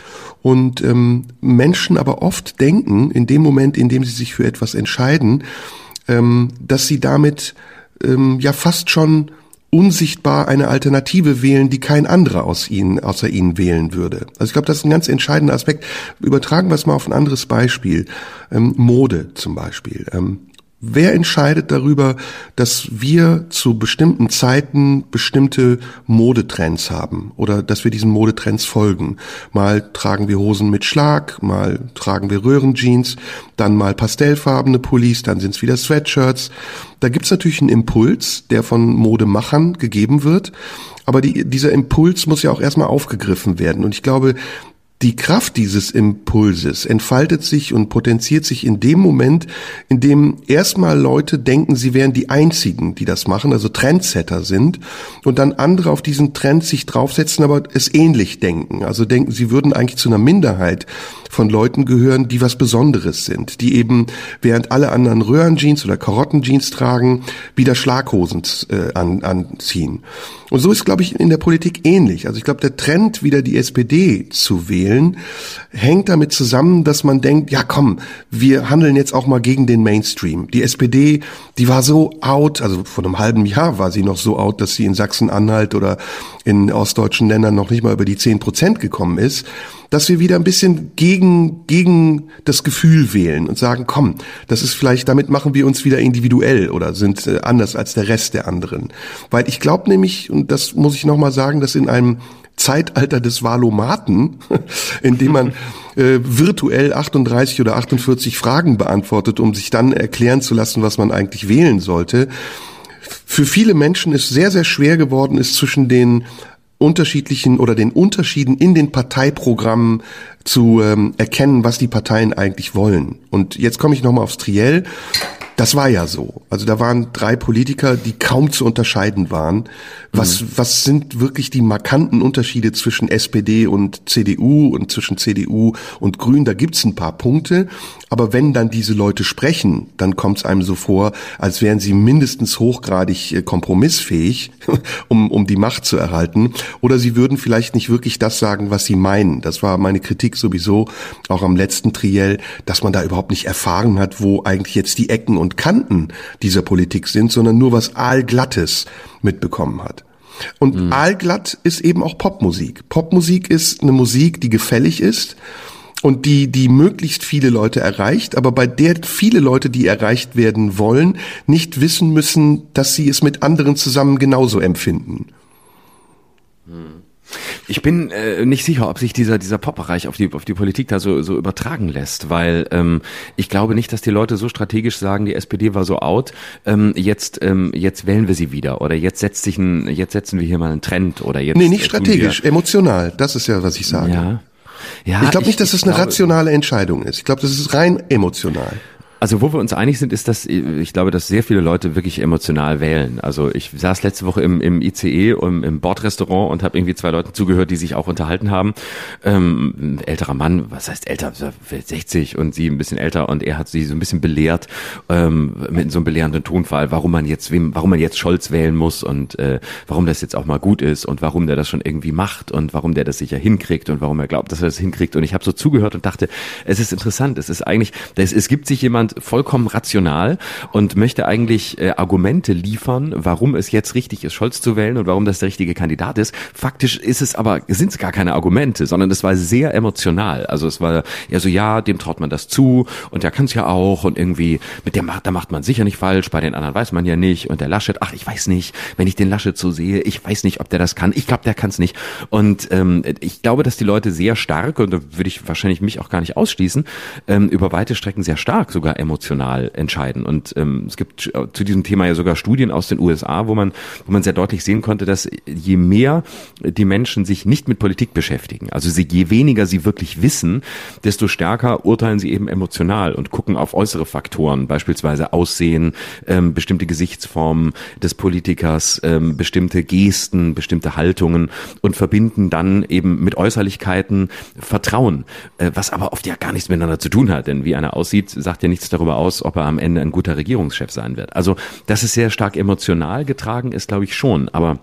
Und ähm, Menschen aber oft denken, in dem Moment, in dem sie sich für etwas entscheiden, ähm, dass sie damit ähm, ja fast schon unsichtbar eine Alternative wählen, die kein anderer aus ihnen, außer ihnen wählen würde. Also ich glaube, das ist ein ganz entscheidender Aspekt. Übertragen wir es mal auf ein anderes Beispiel. Ähm, Mode zum Beispiel. Ähm, Wer entscheidet darüber, dass wir zu bestimmten Zeiten bestimmte Modetrends haben oder dass wir diesen Modetrends folgen? Mal tragen wir Hosen mit Schlag, mal tragen wir Röhrenjeans, dann mal pastellfarbene Pullis, dann sind es wieder Sweatshirts. Da gibt's natürlich einen Impuls, der von Modemachern gegeben wird. Aber die, dieser Impuls muss ja auch erstmal aufgegriffen werden. Und ich glaube, die Kraft dieses Impulses entfaltet sich und potenziert sich in dem Moment, in dem erstmal Leute denken, sie wären die Einzigen, die das machen, also Trendsetter sind, und dann andere auf diesen Trend sich draufsetzen, aber es ähnlich denken. Also denken, sie würden eigentlich zu einer Minderheit von Leuten gehören, die was Besonderes sind, die eben, während alle anderen Röhrenjeans oder Karottenjeans tragen, wieder Schlaghosen äh, an, anziehen. Und so ist, glaube ich, in der Politik ähnlich. Also ich glaube, der Trend, wieder die SPD zu wählen, hängt damit zusammen, dass man denkt, ja komm, wir handeln jetzt auch mal gegen den Mainstream. Die SPD, die war so out, also vor einem halben Jahr war sie noch so out, dass sie in Sachsen-Anhalt oder in ostdeutschen Ländern noch nicht mal über die zehn Prozent gekommen ist dass wir wieder ein bisschen gegen, gegen das Gefühl wählen und sagen, komm, das ist vielleicht, damit machen wir uns wieder individuell oder sind äh, anders als der Rest der anderen. Weil ich glaube nämlich, und das muss ich nochmal sagen, dass in einem Zeitalter des Valomaten, in dem man äh, virtuell 38 oder 48 Fragen beantwortet, um sich dann erklären zu lassen, was man eigentlich wählen sollte, für viele Menschen ist sehr, sehr schwer geworden ist zwischen den unterschiedlichen oder den Unterschieden in den Parteiprogrammen zu ähm, erkennen, was die Parteien eigentlich wollen. Und jetzt komme ich nochmal aufs Triell. Das war ja so. Also da waren drei Politiker, die kaum zu unterscheiden waren. Was, mhm. was sind wirklich die markanten Unterschiede zwischen SPD und CDU und zwischen CDU und Grün? Da gibt's ein paar Punkte. Aber wenn dann diese Leute sprechen, dann kommt es einem so vor, als wären sie mindestens hochgradig äh, kompromissfähig, um, um die Macht zu erhalten. Oder sie würden vielleicht nicht wirklich das sagen, was sie meinen. Das war meine Kritik sowieso auch am letzten Triell, dass man da überhaupt nicht erfahren hat, wo eigentlich jetzt die Ecken und Kanten dieser Politik sind, sondern nur was Aalglattes mitbekommen hat. Und mhm. Aalglatt ist eben auch Popmusik. Popmusik ist eine Musik, die gefällig ist und die, die möglichst viele Leute erreicht, aber bei der viele Leute, die erreicht werden wollen, nicht wissen müssen, dass sie es mit anderen zusammen genauso empfinden. Ich bin äh, nicht sicher, ob sich dieser dieser Pop-Bereich auf die auf die Politik da so so übertragen lässt, weil ähm, ich glaube nicht, dass die Leute so strategisch sagen, die SPD war so out, ähm, jetzt ähm, jetzt wählen wir sie wieder oder jetzt setzt sich ein jetzt setzen wir hier mal einen Trend oder jetzt Nee, nicht strategisch, emotional. Das ist ja, was ich sage. Ja. Ja, ich glaube nicht, dass das eine glaube, rationale Entscheidung ist. Ich glaube, das ist rein emotional. Also wo wir uns einig sind, ist, dass ich glaube, dass sehr viele Leute wirklich emotional wählen. Also ich saß letzte Woche im, im ICE, im, im Bordrestaurant und habe irgendwie zwei Leuten zugehört, die sich auch unterhalten haben. Ähm, älterer Mann, was heißt älter, 60 und sie ein bisschen älter und er hat sie so ein bisschen belehrt ähm, mit so einem belehrenden Tonfall, warum man jetzt wem, warum man jetzt Scholz wählen muss und äh, warum das jetzt auch mal gut ist und warum der das schon irgendwie macht und warum der das sicher hinkriegt und warum er glaubt, dass er das hinkriegt. Und ich habe so zugehört und dachte, es ist interessant. Es ist eigentlich, es, es gibt sich jemand vollkommen rational und möchte eigentlich äh, Argumente liefern, warum es jetzt richtig ist, Scholz zu wählen und warum das der richtige Kandidat ist. Faktisch ist es aber, sind es gar keine Argumente, sondern es war sehr emotional. Also es war eher so, ja, dem traut man das zu und der kann es ja auch und irgendwie mit dem macht, da macht man sicher nicht falsch, bei den anderen weiß man ja nicht und der Laschet, ach, ich weiß nicht, wenn ich den Laschet so sehe, ich weiß nicht, ob der das kann. Ich glaube, der kann es nicht. Und ähm, ich glaube, dass die Leute sehr stark, und da würde ich wahrscheinlich mich auch gar nicht ausschließen, ähm, über weite Strecken sehr stark sogar emotional entscheiden. Und ähm, es gibt zu diesem Thema ja sogar Studien aus den USA, wo man, wo man sehr deutlich sehen konnte, dass je mehr die Menschen sich nicht mit Politik beschäftigen, also sie, je weniger sie wirklich wissen, desto stärker urteilen sie eben emotional und gucken auf äußere Faktoren, beispielsweise Aussehen, ähm, bestimmte Gesichtsformen des Politikers, ähm, bestimmte Gesten, bestimmte Haltungen und verbinden dann eben mit Äußerlichkeiten Vertrauen, äh, was aber oft ja gar nichts miteinander zu tun hat, denn wie einer aussieht, sagt ja nichts darüber aus, ob er am Ende ein guter Regierungschef sein wird. Also, dass es sehr stark emotional getragen ist, glaube ich schon. Aber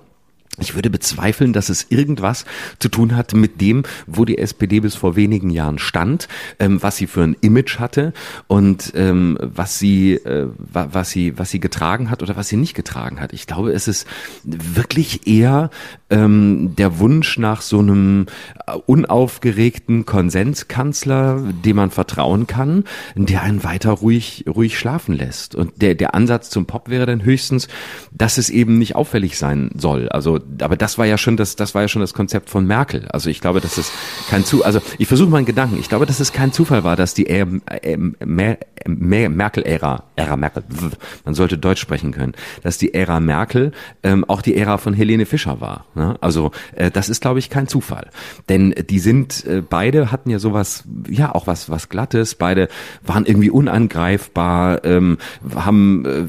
Ich würde bezweifeln, dass es irgendwas zu tun hat mit dem, wo die SPD bis vor wenigen Jahren stand, ähm, was sie für ein Image hatte und ähm, was sie, äh, was sie, was sie getragen hat oder was sie nicht getragen hat. Ich glaube, es ist wirklich eher ähm, der Wunsch nach so einem äh, unaufgeregten Konsenskanzler, dem man vertrauen kann, der einen weiter ruhig, ruhig schlafen lässt. Und der, der Ansatz zum Pop wäre dann höchstens, dass es eben nicht auffällig sein soll. Also aber das war ja schon das, das war ja schon das Konzept von Merkel. Also ich glaube, dass es kein zu, also ich versuche mal einen Gedanken. Ich glaube, dass es kein Zufall war, dass die äh, äh, Merkel-Ära, Ära Merkel, man sollte Deutsch sprechen können, dass die Ära Merkel ähm, auch die Ära von Helene Fischer war. Ne? Also äh, das ist, glaube ich, kein Zufall, denn die sind äh, beide hatten ja sowas, ja auch was was Glattes. Beide waren irgendwie unangreifbar, ähm, haben äh,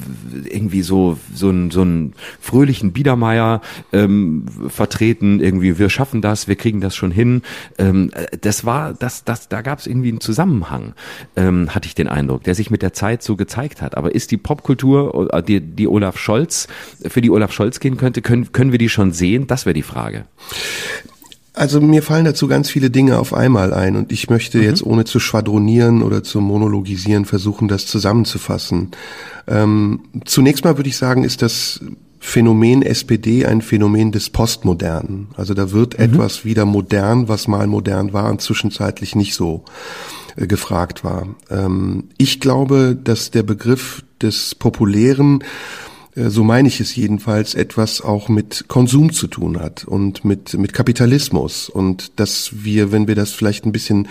irgendwie so so einen so einen fröhlichen Biedermeier. Äh, ähm, vertreten, irgendwie, wir schaffen das, wir kriegen das schon hin. Ähm, das war, das, das, da gab es irgendwie einen Zusammenhang, ähm, hatte ich den Eindruck, der sich mit der Zeit so gezeigt hat. Aber ist die Popkultur, äh, die, die Olaf Scholz, für die Olaf Scholz gehen könnte, können, können wir die schon sehen? Das wäre die Frage. Also mir fallen dazu ganz viele Dinge auf einmal ein und ich möchte mhm. jetzt ohne zu schwadronieren oder zu monologisieren versuchen, das zusammenzufassen. Ähm, zunächst mal würde ich sagen, ist das Phänomen SPD ein Phänomen des Postmodernen. Also da wird mhm. etwas wieder modern, was mal modern war und zwischenzeitlich nicht so äh, gefragt war. Ähm, ich glaube, dass der Begriff des Populären so meine ich es jedenfalls, etwas auch mit Konsum zu tun hat und mit, mit Kapitalismus und dass wir, wenn wir das vielleicht ein bisschen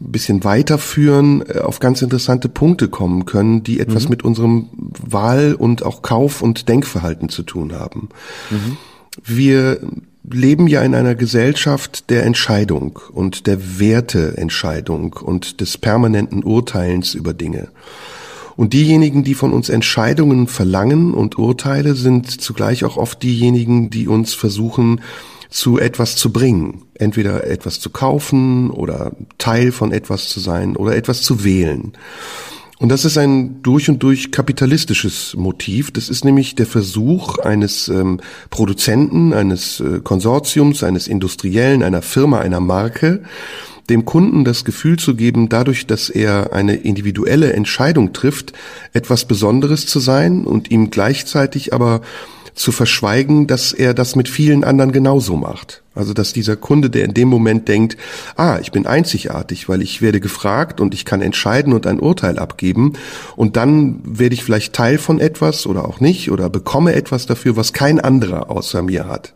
bisschen weiterführen, äh, auf ganz interessante Punkte kommen können, die etwas mhm. mit unserem Wahl- und auch Kauf- und Denkverhalten zu tun haben. Mhm. Wir leben ja in einer Gesellschaft der Entscheidung und der Werteentscheidung und des permanenten Urteilens über Dinge. Und diejenigen, die von uns Entscheidungen verlangen und Urteile, sind zugleich auch oft diejenigen, die uns versuchen, zu etwas zu bringen. Entweder etwas zu kaufen oder Teil von etwas zu sein oder etwas zu wählen. Und das ist ein durch und durch kapitalistisches Motiv. Das ist nämlich der Versuch eines ähm, Produzenten, eines äh, Konsortiums, eines Industriellen, einer Firma, einer Marke, dem Kunden das Gefühl zu geben, dadurch, dass er eine individuelle Entscheidung trifft, etwas Besonderes zu sein und ihm gleichzeitig aber zu verschweigen, dass er das mit vielen anderen genauso macht. Also dass dieser Kunde, der in dem Moment denkt, ah, ich bin einzigartig, weil ich werde gefragt und ich kann entscheiden und ein Urteil abgeben und dann werde ich vielleicht Teil von etwas oder auch nicht oder bekomme etwas dafür, was kein anderer außer mir hat.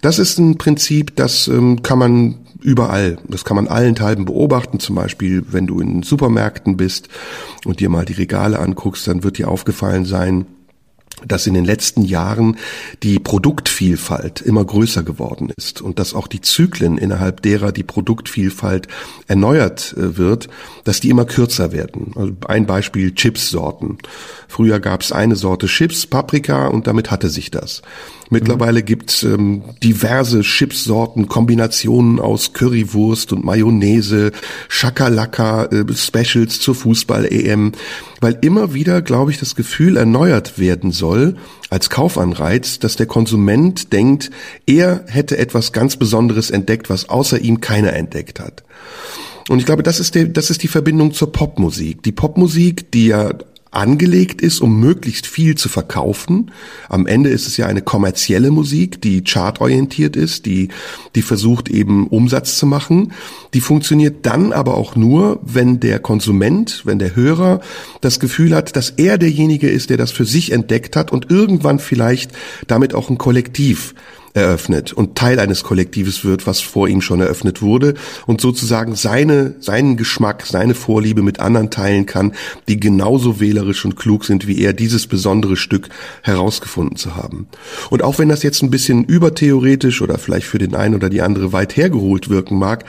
Das ist ein Prinzip, das ähm, kann man überall. Das kann man allenthalben beobachten. Zum Beispiel, wenn du in Supermärkten bist und dir mal die Regale anguckst, dann wird dir aufgefallen sein, dass in den letzten Jahren die Produktvielfalt immer größer geworden ist und dass auch die Zyklen, innerhalb derer die Produktvielfalt erneuert äh, wird, dass die immer kürzer werden. Also ein Beispiel Chipssorten. Früher gab es eine Sorte Chips, Paprika und damit hatte sich das. Mittlerweile mhm. gibt's ähm, diverse Chipsorten, Kombinationen aus Currywurst und Mayonnaise, Schakalaka, äh, Specials zur Fußball-EM, weil immer wieder, glaube ich, das Gefühl erneuert werden soll, als Kaufanreiz, dass der Konsument denkt, er hätte etwas ganz Besonderes entdeckt, was außer ihm keiner entdeckt hat. Und ich glaube, das ist, der, das ist die Verbindung zur Popmusik. Die Popmusik, die ja angelegt ist, um möglichst viel zu verkaufen. Am Ende ist es ja eine kommerzielle Musik, die chartorientiert ist, die, die versucht eben Umsatz zu machen. Die funktioniert dann aber auch nur, wenn der Konsument, wenn der Hörer das Gefühl hat, dass er derjenige ist, der das für sich entdeckt hat und irgendwann vielleicht damit auch ein Kollektiv eröffnet und Teil eines Kollektives wird, was vor ihm schon eröffnet wurde und sozusagen seine, seinen Geschmack, seine Vorliebe mit anderen teilen kann, die genauso wählerisch und klug sind wie er, dieses besondere Stück herausgefunden zu haben. Und auch wenn das jetzt ein bisschen übertheoretisch oder vielleicht für den einen oder die andere weit hergeholt wirken mag,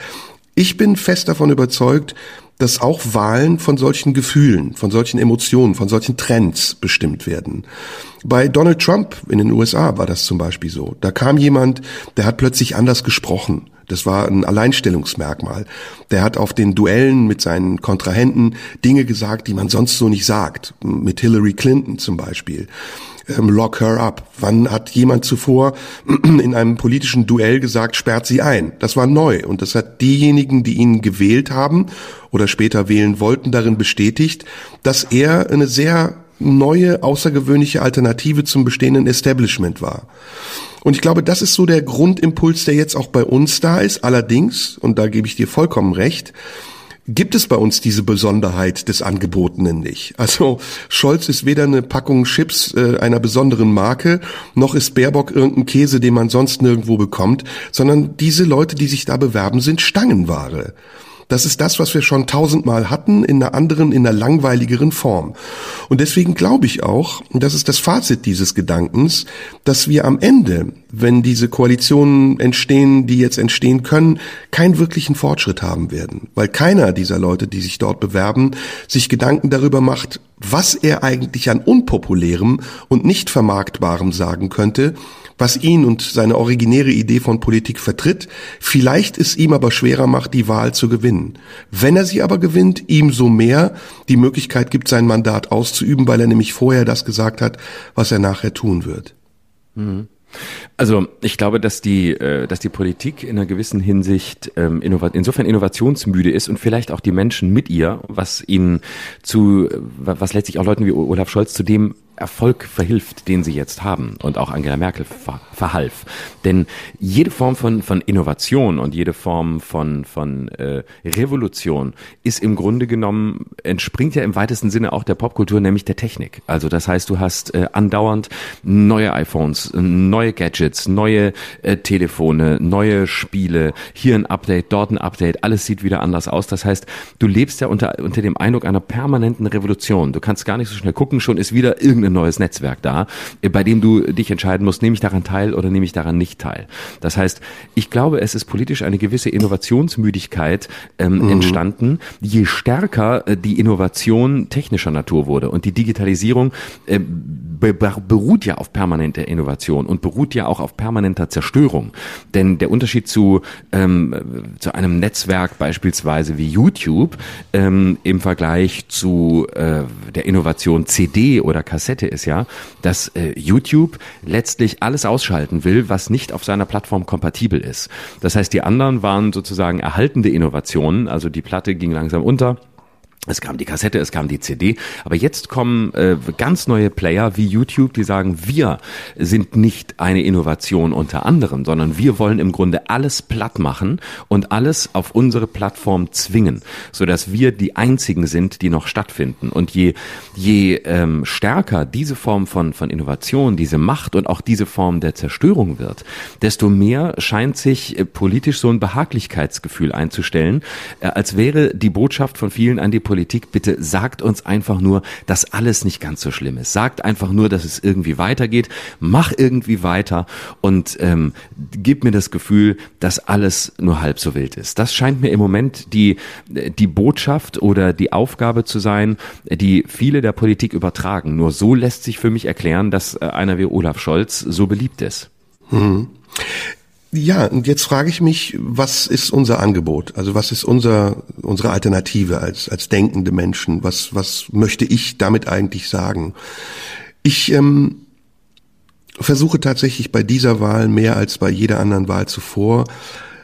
ich bin fest davon überzeugt, dass auch Wahlen von solchen Gefühlen, von solchen Emotionen, von solchen Trends bestimmt werden. Bei Donald Trump in den USA war das zum Beispiel so. Da kam jemand, der hat plötzlich anders gesprochen. Das war ein Alleinstellungsmerkmal. Der hat auf den Duellen mit seinen Kontrahenten Dinge gesagt, die man sonst so nicht sagt. Mit Hillary Clinton zum Beispiel. Ähm, lock her up. Wann hat jemand zuvor in einem politischen Duell gesagt, sperrt sie ein? Das war neu. Und das hat diejenigen, die ihn gewählt haben oder später wählen wollten, darin bestätigt, dass er eine sehr neue, außergewöhnliche Alternative zum bestehenden Establishment war. Und ich glaube, das ist so der Grundimpuls, der jetzt auch bei uns da ist. Allerdings, und da gebe ich dir vollkommen recht, gibt es bei uns diese Besonderheit des Angebotenen nicht. Also Scholz ist weder eine Packung Chips äh, einer besonderen Marke, noch ist Baerbock irgendein Käse, den man sonst nirgendwo bekommt, sondern diese Leute, die sich da bewerben, sind Stangenware. Das ist das, was wir schon tausendmal hatten, in einer anderen, in einer langweiligeren Form. Und deswegen glaube ich auch, und das ist das Fazit dieses Gedankens, dass wir am Ende, wenn diese Koalitionen entstehen, die jetzt entstehen können, keinen wirklichen Fortschritt haben werden. Weil keiner dieser Leute, die sich dort bewerben, sich Gedanken darüber macht, was er eigentlich an unpopulärem und nicht vermarktbarem sagen könnte, was ihn und seine originäre Idee von Politik vertritt, vielleicht es ihm aber schwerer macht, die Wahl zu gewinnen. Wenn er sie aber gewinnt, ihm so mehr die Möglichkeit gibt, sein Mandat auszuüben, weil er nämlich vorher das gesagt hat, was er nachher tun wird. Mhm. Also ich glaube, dass die, äh, dass die Politik in einer gewissen Hinsicht ähm, insofern innovationsmüde ist und vielleicht auch die Menschen mit ihr, was ihnen zu, was letztlich auch Leuten wie Olaf Scholz zu dem Erfolg verhilft, den sie jetzt haben und auch Angela Merkel ver verhalf. Denn jede Form von, von Innovation und jede Form von, von äh, Revolution ist im Grunde genommen, entspringt ja im weitesten Sinne auch der Popkultur, nämlich der Technik. Also das heißt, du hast äh, andauernd neue iPhones, neue Gadgets, neue äh, Telefone, neue Spiele, hier ein Update, dort ein Update, alles sieht wieder anders aus. Das heißt, du lebst ja unter, unter dem Eindruck einer permanenten Revolution. Du kannst gar nicht so schnell gucken, schon ist wieder irgendeine ein neues Netzwerk da, äh, bei dem du dich entscheiden musst, nehme ich daran teil oder nehme ich daran nicht teil. Das heißt, ich glaube, es ist politisch eine gewisse Innovationsmüdigkeit ähm, mhm. entstanden, je stärker äh, die Innovation technischer Natur wurde. Und die Digitalisierung äh, be beruht ja auf permanenter Innovation und beruht ja auch auf permanenter Zerstörung. Denn der Unterschied zu, ähm, zu einem Netzwerk beispielsweise wie YouTube ähm, im Vergleich zu äh, der Innovation CD oder Kassette Seite ist ja, dass äh, YouTube letztlich alles ausschalten will, was nicht auf seiner Plattform kompatibel ist. Das heißt, die anderen waren sozusagen erhaltende Innovationen, also die Platte ging langsam unter es kam die Kassette, es kam die CD, aber jetzt kommen äh, ganz neue Player wie YouTube, die sagen, wir sind nicht eine Innovation unter anderem, sondern wir wollen im Grunde alles platt machen und alles auf unsere Plattform zwingen, so dass wir die einzigen sind, die noch stattfinden. Und je je ähm, stärker diese Form von von Innovation, diese Macht und auch diese Form der Zerstörung wird, desto mehr scheint sich äh, politisch so ein Behaglichkeitsgefühl einzustellen, äh, als wäre die Botschaft von vielen an die Politik, bitte sagt uns einfach nur, dass alles nicht ganz so schlimm ist. Sagt einfach nur, dass es irgendwie weitergeht. Mach irgendwie weiter und ähm, gib mir das Gefühl, dass alles nur halb so wild ist. Das scheint mir im Moment die, die Botschaft oder die Aufgabe zu sein, die viele der Politik übertragen. Nur so lässt sich für mich erklären, dass äh, einer wie Olaf Scholz so beliebt ist. Mhm. Ja, und jetzt frage ich mich, was ist unser Angebot? Also was ist unser, unsere Alternative als, als denkende Menschen? Was, was möchte ich damit eigentlich sagen? Ich ähm, versuche tatsächlich bei dieser Wahl mehr als bei jeder anderen Wahl zuvor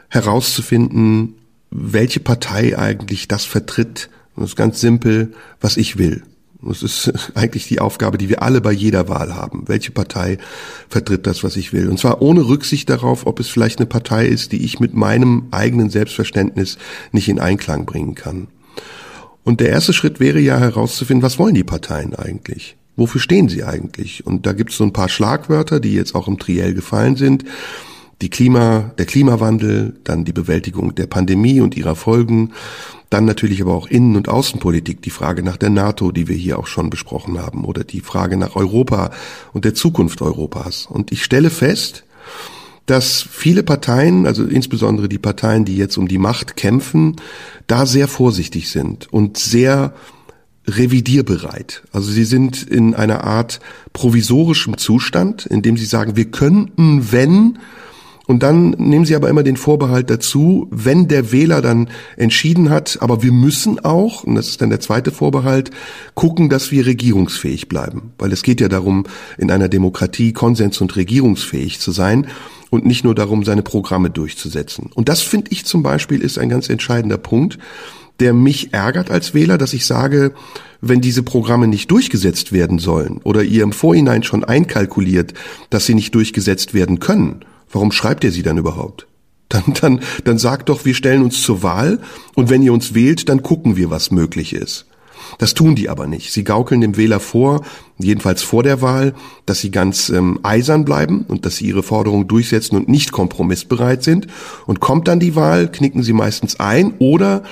herauszufinden, welche Partei eigentlich das vertritt. das ist ganz simpel, was ich will. Das ist eigentlich die Aufgabe, die wir alle bei jeder Wahl haben. Welche Partei vertritt das, was ich will? Und zwar ohne Rücksicht darauf, ob es vielleicht eine Partei ist, die ich mit meinem eigenen Selbstverständnis nicht in Einklang bringen kann. Und der erste Schritt wäre ja herauszufinden, was wollen die Parteien eigentlich? Wofür stehen sie eigentlich? Und da gibt es so ein paar Schlagwörter, die jetzt auch im Triell gefallen sind. Die Klima, der Klimawandel, dann die Bewältigung der Pandemie und ihrer Folgen, dann natürlich aber auch Innen- und Außenpolitik, die Frage nach der NATO, die wir hier auch schon besprochen haben, oder die Frage nach Europa und der Zukunft Europas. Und ich stelle fest, dass viele Parteien, also insbesondere die Parteien, die jetzt um die Macht kämpfen, da sehr vorsichtig sind und sehr revidierbereit. Also sie sind in einer Art provisorischem Zustand, in dem sie sagen, wir könnten, wenn Und dann nehmen sie aber immer den Vorbehalt dazu, wenn der Wähler dann entschieden hat, aber wir müssen auch, und das ist dann der zweite Vorbehalt, gucken, dass wir regierungsfähig bleiben. Weil es geht ja darum, in einer Demokratie konsens- und regierungsfähig zu sein und nicht nur darum, seine Programme durchzusetzen. Und das finde ich zum Beispiel ist ein ganz entscheidender Punkt, der mich ärgert als Wähler, dass ich sage, wenn diese Programme nicht durchgesetzt werden sollen oder ihr im Vorhinein schon einkalkuliert, dass sie nicht durchgesetzt werden können, warum schreibt ihr sie dann überhaupt? Dann, dann, dann sagt doch, wir stellen uns zur Wahl und wenn ihr uns wählt, dann gucken wir, was möglich ist. Das tun die aber nicht. Sie gaukeln dem Wähler vor, jedenfalls vor der Wahl, dass sie ganz ähm, eisern bleiben und dass sie ihre Forderungen durchsetzen und nicht kompromissbereit sind. Und kommt dann die Wahl, knicken sie meistens ein oder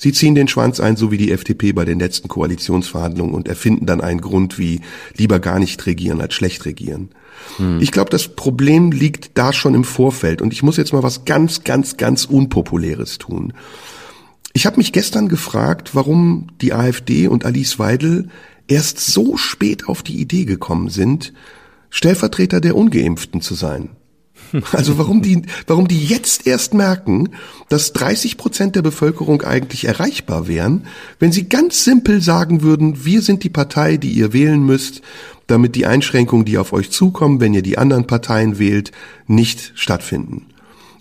Sie ziehen den Schwanz ein, so wie die FDP bei den letzten Koalitionsverhandlungen und erfinden dann einen Grund wie lieber gar nicht regieren als schlecht regieren. Hm. Ich glaube, das Problem liegt da schon im Vorfeld und ich muss jetzt mal was ganz, ganz, ganz Unpopuläres tun. Ich habe mich gestern gefragt, warum die AfD und Alice Weidel erst so spät auf die Idee gekommen sind, Stellvertreter der Ungeimpften zu sein. Also warum die, warum die jetzt erst merken, dass 30 Prozent der Bevölkerung eigentlich erreichbar wären, wenn sie ganz simpel sagen würden, wir sind die Partei, die ihr wählen müsst, damit die Einschränkungen, die auf euch zukommen, wenn ihr die anderen Parteien wählt, nicht stattfinden.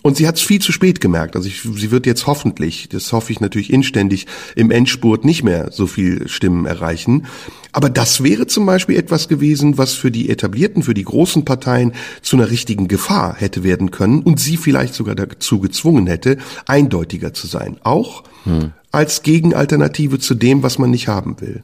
Und sie hat es viel zu spät gemerkt. Also ich, sie wird jetzt hoffentlich, das hoffe ich natürlich inständig, im Endspurt nicht mehr so viel Stimmen erreichen. Aber das wäre zum Beispiel etwas gewesen, was für die etablierten, für die großen Parteien zu einer richtigen Gefahr hätte werden können und sie vielleicht sogar dazu gezwungen hätte, eindeutiger zu sein. Auch hm. als Gegenalternative zu dem, was man nicht haben will.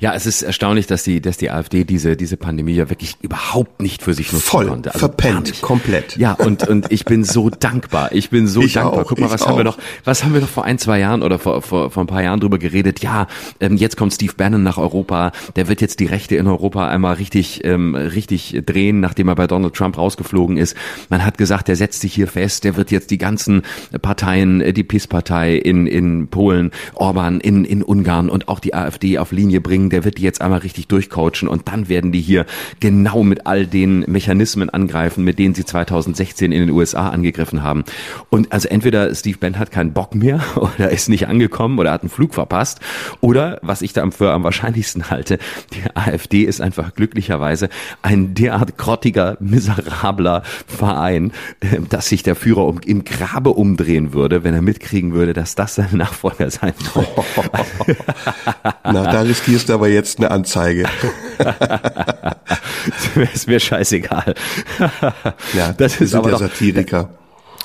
Ja, es ist erstaunlich, dass die, dass die AfD diese, diese Pandemie ja wirklich überhaupt nicht für sich nutzen Voll konnte. Also verpennt, komplett. Ja, und, und ich bin so dankbar. Ich bin so ich dankbar. Auch, Guck mal, was haben wir noch, was haben wir noch vor ein, zwei Jahren oder vor, vor, vor ein paar Jahren drüber geredet? Ja, ähm, jetzt kommt Steve Bannon nach Europa. Der wird jetzt die Rechte in Europa einmal richtig, ähm, richtig drehen, nachdem er bei Donald Trump rausgeflogen ist. Man hat gesagt, der setzt sich hier fest. Der wird jetzt die ganzen Parteien, äh, die PiS-Partei in, in Polen, Orban in, in Ungarn und auch die AfD auf Linie bringen, der wird die jetzt einmal richtig durchcoachen und dann werden die hier genau mit all den Mechanismen angreifen, mit denen sie 2016 in den USA angegriffen haben. Und also entweder Steve Bannon hat keinen Bock mehr oder ist nicht angekommen oder hat einen Flug verpasst oder, was ich da für am wahrscheinlichsten halte, die AfD ist einfach glücklicherweise ein derart grottiger, miserabler Verein, äh, dass sich der Führer um, im Grabe umdrehen würde, wenn er mitkriegen würde, dass das sein Nachfolger sein soll. Na, da riskierst du aber jetzt eine Anzeige. ist mir scheißegal. ja, das ist aber der Satiriker.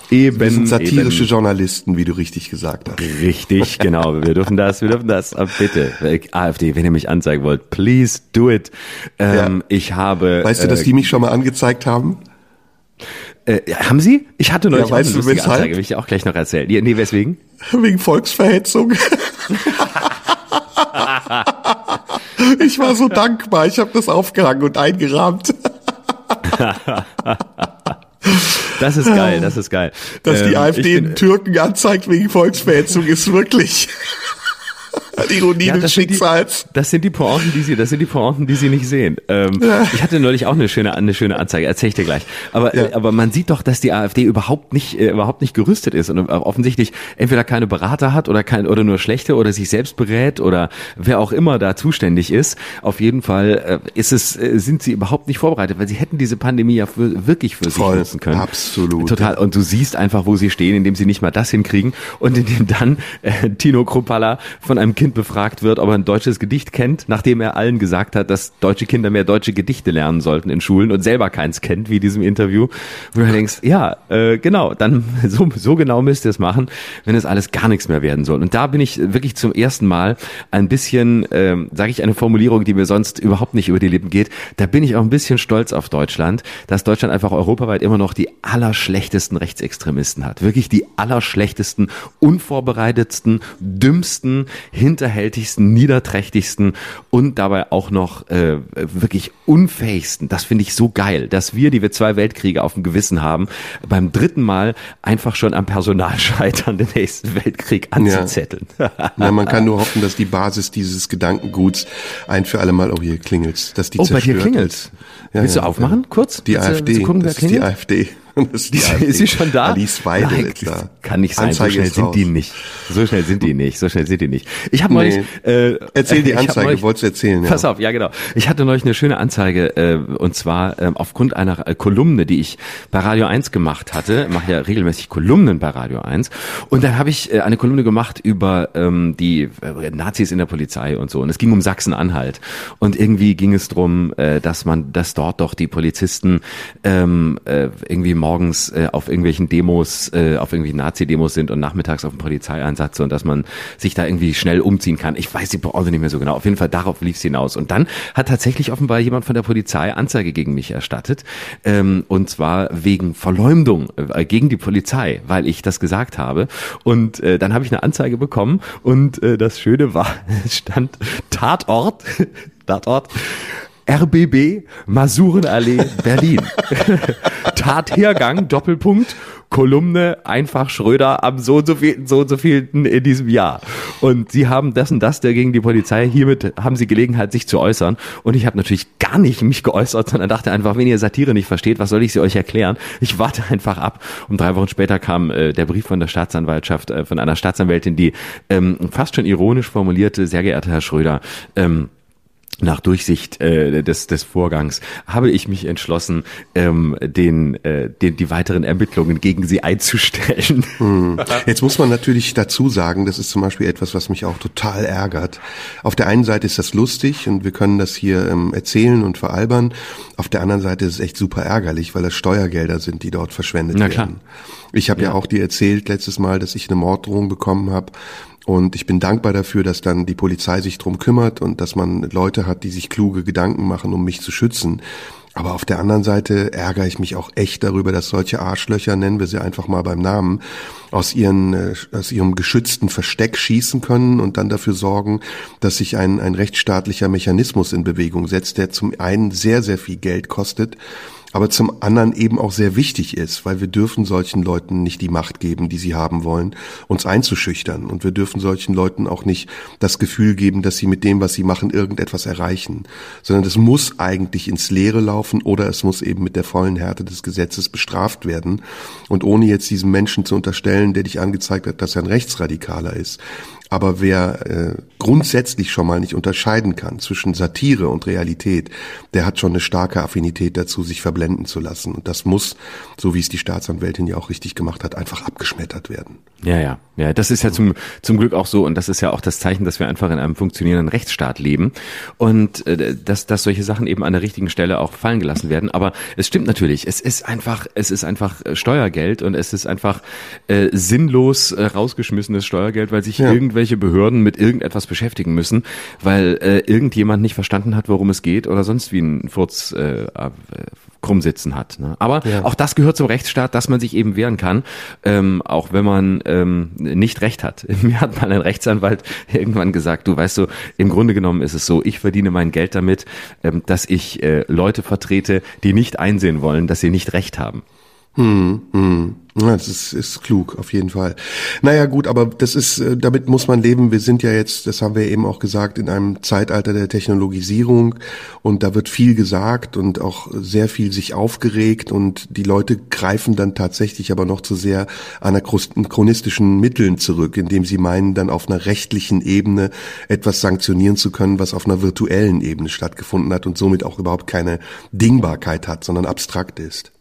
Eben, wir sind satirische eben. Journalisten, wie du richtig gesagt hast. Richtig, genau. Wir dürfen das, wir dürfen das. Bitte, AfD, wenn ihr mich anzeigen wollt, please do it. Ähm, ja. Ich habe. Weißt du, dass äh, die mich schon mal angezeigt haben? Äh, haben Sie? Ich hatte neulich ja, weißt eine lustige Anzeige, will ich dir auch gleich noch erzählen. Nee, weswegen? Wegen Volksverhetzung. ich war so dankbar. Ich habe das aufgehangen und eingerahmt. Das ist geil, das ist geil. Dass die ähm, AfD den Türken anzeigt wegen Volksverhetzung ist wirklich Ironie ja, des Schicksals. Die, das sind die Pointen, die sie, das sind die Pointen, die sie nicht sehen. Ähm, ja. Ich hatte neulich auch eine schöne, eine schöne Anzeige, erzähle ich dir gleich. Aber, ja. aber man sieht doch, dass die AfD überhaupt nicht, äh, überhaupt nicht gerüstet ist und offensichtlich entweder keine Berater hat oder kein, oder nur schlechte oder sich selbst berät oder wer auch immer da zuständig ist. Auf jeden Fall äh, ist es, äh, sind sie überhaupt nicht vorbereitet, weil sie hätten diese Pandemie ja für, wirklich für Voll, sich nutzen können. Absolut. Total. Und du siehst einfach, wo sie stehen, indem sie nicht mal das hinkriegen und indem dann äh, Tino Kruppalla von einem Kind Kind befragt wird, ob er ein deutsches Gedicht kennt, nachdem er allen gesagt hat, dass deutsche Kinder mehr deutsche Gedichte lernen sollten in Schulen und selber keins kennt, wie diesem Interview. Wo du denkst, ja, äh, genau, dann so, so genau müsst ihr es machen, wenn es alles gar nichts mehr werden soll. Und da bin ich wirklich zum ersten Mal ein bisschen, ähm, sage ich eine Formulierung, die mir sonst überhaupt nicht über die Lippen geht, da bin ich auch ein bisschen stolz auf Deutschland, dass Deutschland einfach europaweit immer noch die allerschlechtesten Rechtsextremisten hat. Wirklich die allerschlechtesten, unvorbereitetsten, dümmsten, hin hinterhältigsten, niederträchtigsten und dabei auch noch äh, wirklich unfähigsten. Das finde ich so geil, dass wir, die wir zwei Weltkriege auf dem Gewissen haben, beim dritten Mal einfach schon am Personal scheitern, den nächsten Weltkrieg anzuzetteln. Ja. ja, man kann nur hoffen, dass die Basis dieses Gedankenguts ein für alle Mal, oh hier klingelt, dass die Oh, bei dir klingelt. Ja, Willst du aufmachen, kurz? Die AfD, gucken, das ist die AfD. Ist, die ist, sie schon da? Alice Weidel Nein, ist da. Kann nicht sein, Anzeige so schnell sind raus. die nicht. So schnell sind die nicht, so schnell sind die nicht. Ich habe neulich... Äh, Erzähl die Anzeige, neulich, wolltest du erzählen. Ja. Pass auf, ja genau. Ich hatte neulich eine schöne Anzeige äh, und zwar äh, aufgrund einer äh, Kolumne, die ich bei Radio 1 gemacht hatte. Ich mache ja regelmäßig Kolumnen bei Radio 1 und dann habe ich äh, eine Kolumne gemacht über ähm, die äh, Nazis in der Polizei und so und es ging um Sachsen-Anhalt und irgendwie ging es drum, äh, dass man, dass dort doch die Polizisten ähm, äh, irgendwie morgens äh, auf irgendwelchen Demos, äh, auf irgendwelchen Nazi-Demos sind und nachmittags auf dem Polizeieinsatz und dass man sich da irgendwie schnell umziehen kann. Ich weiß die Branche nicht mehr so genau. Auf jeden Fall darauf lief es hinaus. Und dann hat tatsächlich offenbar jemand von der Polizei Anzeige gegen mich erstattet. Ähm, und zwar wegen Verleumdung äh, gegen die Polizei, weil ich das gesagt habe. Und äh, dann habe ich eine Anzeige bekommen und äh, das Schöne war, es stand Tatort, Tatort, RBB, Masurenallee, Berlin. Tathergang, Doppelpunkt, Kolumne, einfach Schröder am so und so viel, so und so vielten in diesem Jahr. Und sie haben das und das dagegen die Polizei. Hiermit haben sie Gelegenheit, sich zu äußern. Und ich habe natürlich gar nicht mich geäußert, sondern dachte einfach, wenn ihr Satire nicht versteht, was soll ich sie euch erklären? Ich warte einfach ab. Und drei Wochen später kam äh, der Brief von der Staatsanwaltschaft, äh, von einer Staatsanwältin, die ähm, fast schon ironisch formulierte, sehr geehrter Herr Schröder, ähm, nach Durchsicht äh, des, des Vorgangs habe ich mich entschlossen, ähm, den, äh, den, die weiteren Ermittlungen gegen sie einzustellen. Hm. Jetzt muss man natürlich dazu sagen, das ist zum Beispiel etwas, was mich auch total ärgert. Auf der einen Seite ist das lustig und wir können das hier ähm, erzählen und veralbern. Auf der anderen Seite ist es echt super ärgerlich, weil das Steuergelder sind, die dort verschwendet Na, werden. Klar. Ich habe ja. ja auch dir erzählt letztes Mal, dass ich eine Morddrohung bekommen habe und ich bin dankbar dafür, dass dann die Polizei sich drum kümmert und dass man Leute hat, die sich kluge Gedanken machen, um mich zu schützen. Aber auf der anderen Seite ärgere ich mich auch echt darüber, dass solche Arschlöcher, nennen wir sie einfach mal beim Namen, aus, ihren, äh, aus ihrem geschützten Versteck schießen können und dann dafür sorgen, dass sich ein, ein rechtsstaatlicher Mechanismus in Bewegung setzt, der zum einen sehr, sehr viel Geld kostet aber zum anderen eben auch sehr wichtig ist, weil wir dürfen solchen Leuten nicht die Macht geben, die sie haben wollen, uns einzuschüchtern. Und wir dürfen solchen Leuten auch nicht das Gefühl geben, dass sie mit dem, was sie machen, irgendetwas erreichen, sondern es muss eigentlich ins Leere laufen oder es muss eben mit der vollen Härte des Gesetzes bestraft werden. Und ohne jetzt diesem Menschen zu unterstellen, der dich angezeigt hat, dass er ein Rechtsradikaler ist, aber wer äh, grundsätzlich schon mal nicht unterscheiden kann zwischen Satire und Realität, der hat schon eine starke Affinität dazu, sich verblenden zu lassen. Und das muss, so wie es die Staatsanwältin ja auch richtig gemacht hat, einfach abgeschmettert werden. Ja, ja, ja. Das ist ja zum, zum Glück auch so. Und das ist ja auch das Zeichen, dass wir einfach in einem funktionierenden Rechtsstaat leben. Und äh, dass, dass solche Sachen eben an der richtigen Stelle auch fallen gelassen werden. Aber es stimmt natürlich. Es ist einfach, es ist einfach äh, Steuergeld und es ist einfach äh, sinnlos äh, rausgeschmissenes Steuergeld, weil sich ja. irgend irgendwelche Behörden mit irgendetwas beschäftigen müssen, weil äh, irgendjemand nicht verstanden hat, worum es geht oder sonst wie ein Furz äh, äh, krumm sitzen hat. Ne? Aber ja. auch das gehört zum Rechtsstaat, dass man sich eben wehren kann, ähm, auch wenn man ähm, nicht recht hat. Mir hat mal ein Rechtsanwalt irgendwann gesagt, du weißt du, im Grunde genommen ist es so, ich verdiene mein Geld damit, ähm, dass ich äh, Leute vertrete, die nicht einsehen wollen, dass sie nicht recht haben. Hm, hm. Ja, das ist, ist klug, auf jeden Fall. Naja, gut, aber das ist, äh, damit muss man leben. Wir sind ja jetzt, das haben wir eben auch gesagt, in einem Zeitalter der Technologisierung und da wird viel gesagt und auch sehr viel sich aufgeregt und die Leute greifen dann tatsächlich aber noch zu sehr anachronistischen Mitteln zurück, indem sie meinen, dann auf einer rechtlichen Ebene etwas sanktionieren zu können, was auf einer virtuellen Ebene stattgefunden hat und somit auch überhaupt keine Dingbarkeit hat, sondern abstrakt ist.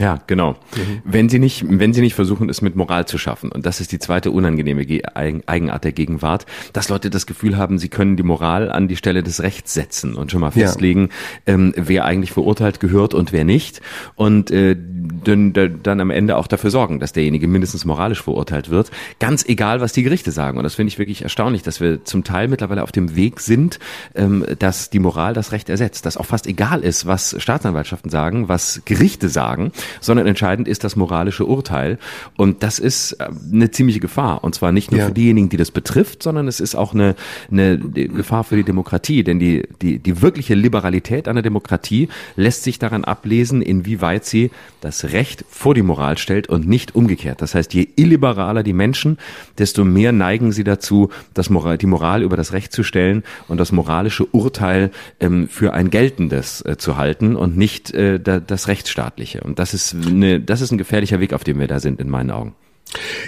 Ja, genau. Mhm. Wenn sie nicht, wenn sie nicht versuchen, es mit Moral zu schaffen, und das ist die zweite unangenehme Eigenart der Gegenwart, dass Leute das Gefühl haben, sie können die Moral an die Stelle des Rechts setzen und schon mal festlegen, ja. ähm, wer eigentlich verurteilt gehört und wer nicht, und äh, dann, dann am Ende auch dafür sorgen, dass derjenige mindestens moralisch verurteilt wird, ganz egal, was die Gerichte sagen. Und das finde ich wirklich erstaunlich, dass wir zum Teil mittlerweile auf dem Weg sind, ähm, dass die Moral das Recht ersetzt, dass auch fast egal ist, was Staatsanwaltschaften sagen, was Gerichte sagen sondern entscheidend ist das moralische Urteil. Und das ist äh, eine ziemliche Gefahr. Und zwar nicht nur ja. für diejenigen, die das betrifft, sondern es ist auch eine, eine Gefahr für die Demokratie. Denn die, die, die wirkliche Liberalität einer Demokratie lässt sich daran ablesen, inwieweit sie das Recht vor die Moral stellt und nicht umgekehrt. Das heißt, je illiberaler die Menschen, desto mehr neigen sie dazu, das Moral, die Moral über das Recht zu stellen und das moralische Urteil ähm, für ein geltendes äh, zu halten und nicht äh, da, das rechtsstaatliche. Und das ist ist eine, das ist ein gefährlicher Weg, auf dem wir da sind, in meinen Augen.